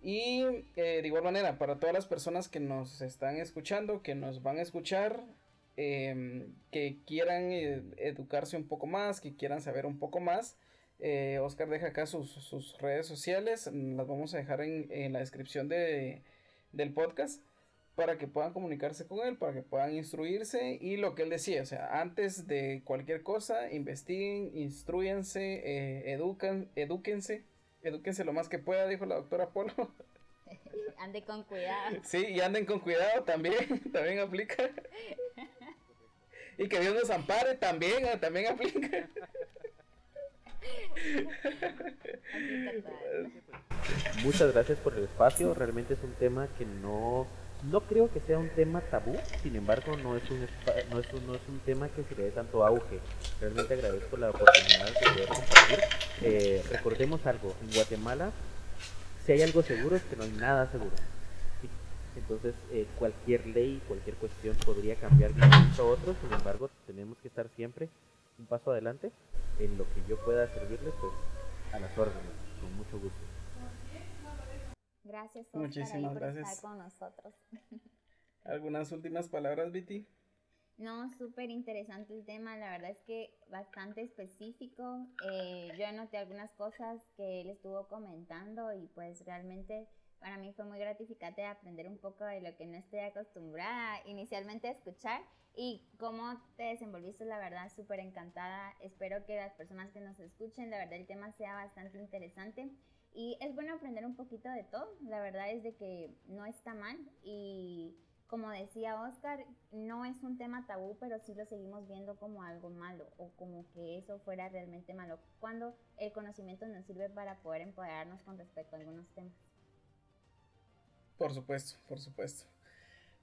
Y eh, de igual manera, para todas las personas que nos están escuchando, que nos van a escuchar, eh, que quieran eh, educarse un poco más, que quieran saber un poco más, eh, Oscar deja acá sus, sus redes sociales, las vamos a dejar en, en la descripción de, del podcast para que puedan comunicarse con él, para que puedan instruirse y lo que él decía, o sea, antes de cualquier cosa, investiguen, instruyanse, eh, educan, edúquense, edúquense lo más que pueda, dijo la doctora Polo. Ande con cuidado. Sí, y anden con cuidado también, también aplica. Y que Dios nos ampare también, ah, también aplica. Muchas gracias por el espacio. Realmente es un tema que no, no creo que sea un tema tabú. Sin embargo, no es un, no es un, no es un tema que se le dé tanto auge. Realmente agradezco la oportunidad de poder compartir. Eh, recordemos algo. En Guatemala, si hay algo seguro es que no hay nada seguro. Entonces, eh, cualquier ley, cualquier cuestión podría cambiar de un momento a otro. Sin embargo, tenemos que estar siempre un paso adelante en lo que yo pueda servirles, pues a las órdenes, con mucho gusto. Gracias, Oscar, Muchísimas por gracias. estar con nosotros. ¿Algunas últimas palabras, Viti? No, súper interesante el tema, la verdad es que bastante específico. Eh, yo anoté algunas cosas que él estuvo comentando y pues realmente para mí fue muy gratificante aprender un poco de lo que no estoy acostumbrada inicialmente a escuchar y cómo te desenvolviste, la verdad, súper encantada. Espero que las personas que nos escuchen, la verdad, el tema sea bastante interesante. Y es bueno aprender un poquito de todo. La verdad es de que no está mal. Y como decía Oscar, no es un tema tabú, pero sí lo seguimos viendo como algo malo o como que eso fuera realmente malo. Cuando el conocimiento nos sirve para poder empoderarnos con respecto a algunos temas. Por supuesto, por supuesto.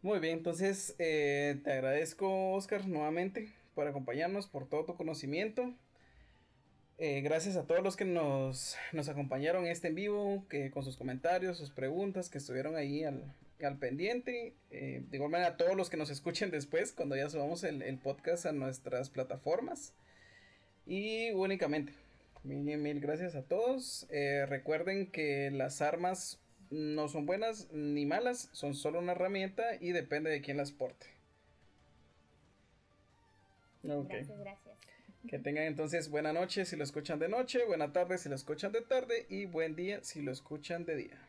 Muy bien, entonces eh, te agradezco, Oscar, nuevamente por acompañarnos, por todo tu conocimiento. Eh, gracias a todos los que nos, nos acompañaron este en vivo, que con sus comentarios, sus preguntas, que estuvieron ahí al, al pendiente. Eh, de igual manera, a todos los que nos escuchen después, cuando ya subamos el, podcast a nuestras plataformas. Y únicamente, mil, mil gracias a todos. Recuerden que las armas no son buenas ni malas, son solo una herramienta y depende de quién las porte. Ok. Gracias, gracias. Que tengan entonces buena noche si lo escuchan de noche, buena tarde si lo escuchan de tarde y buen día si lo escuchan de día.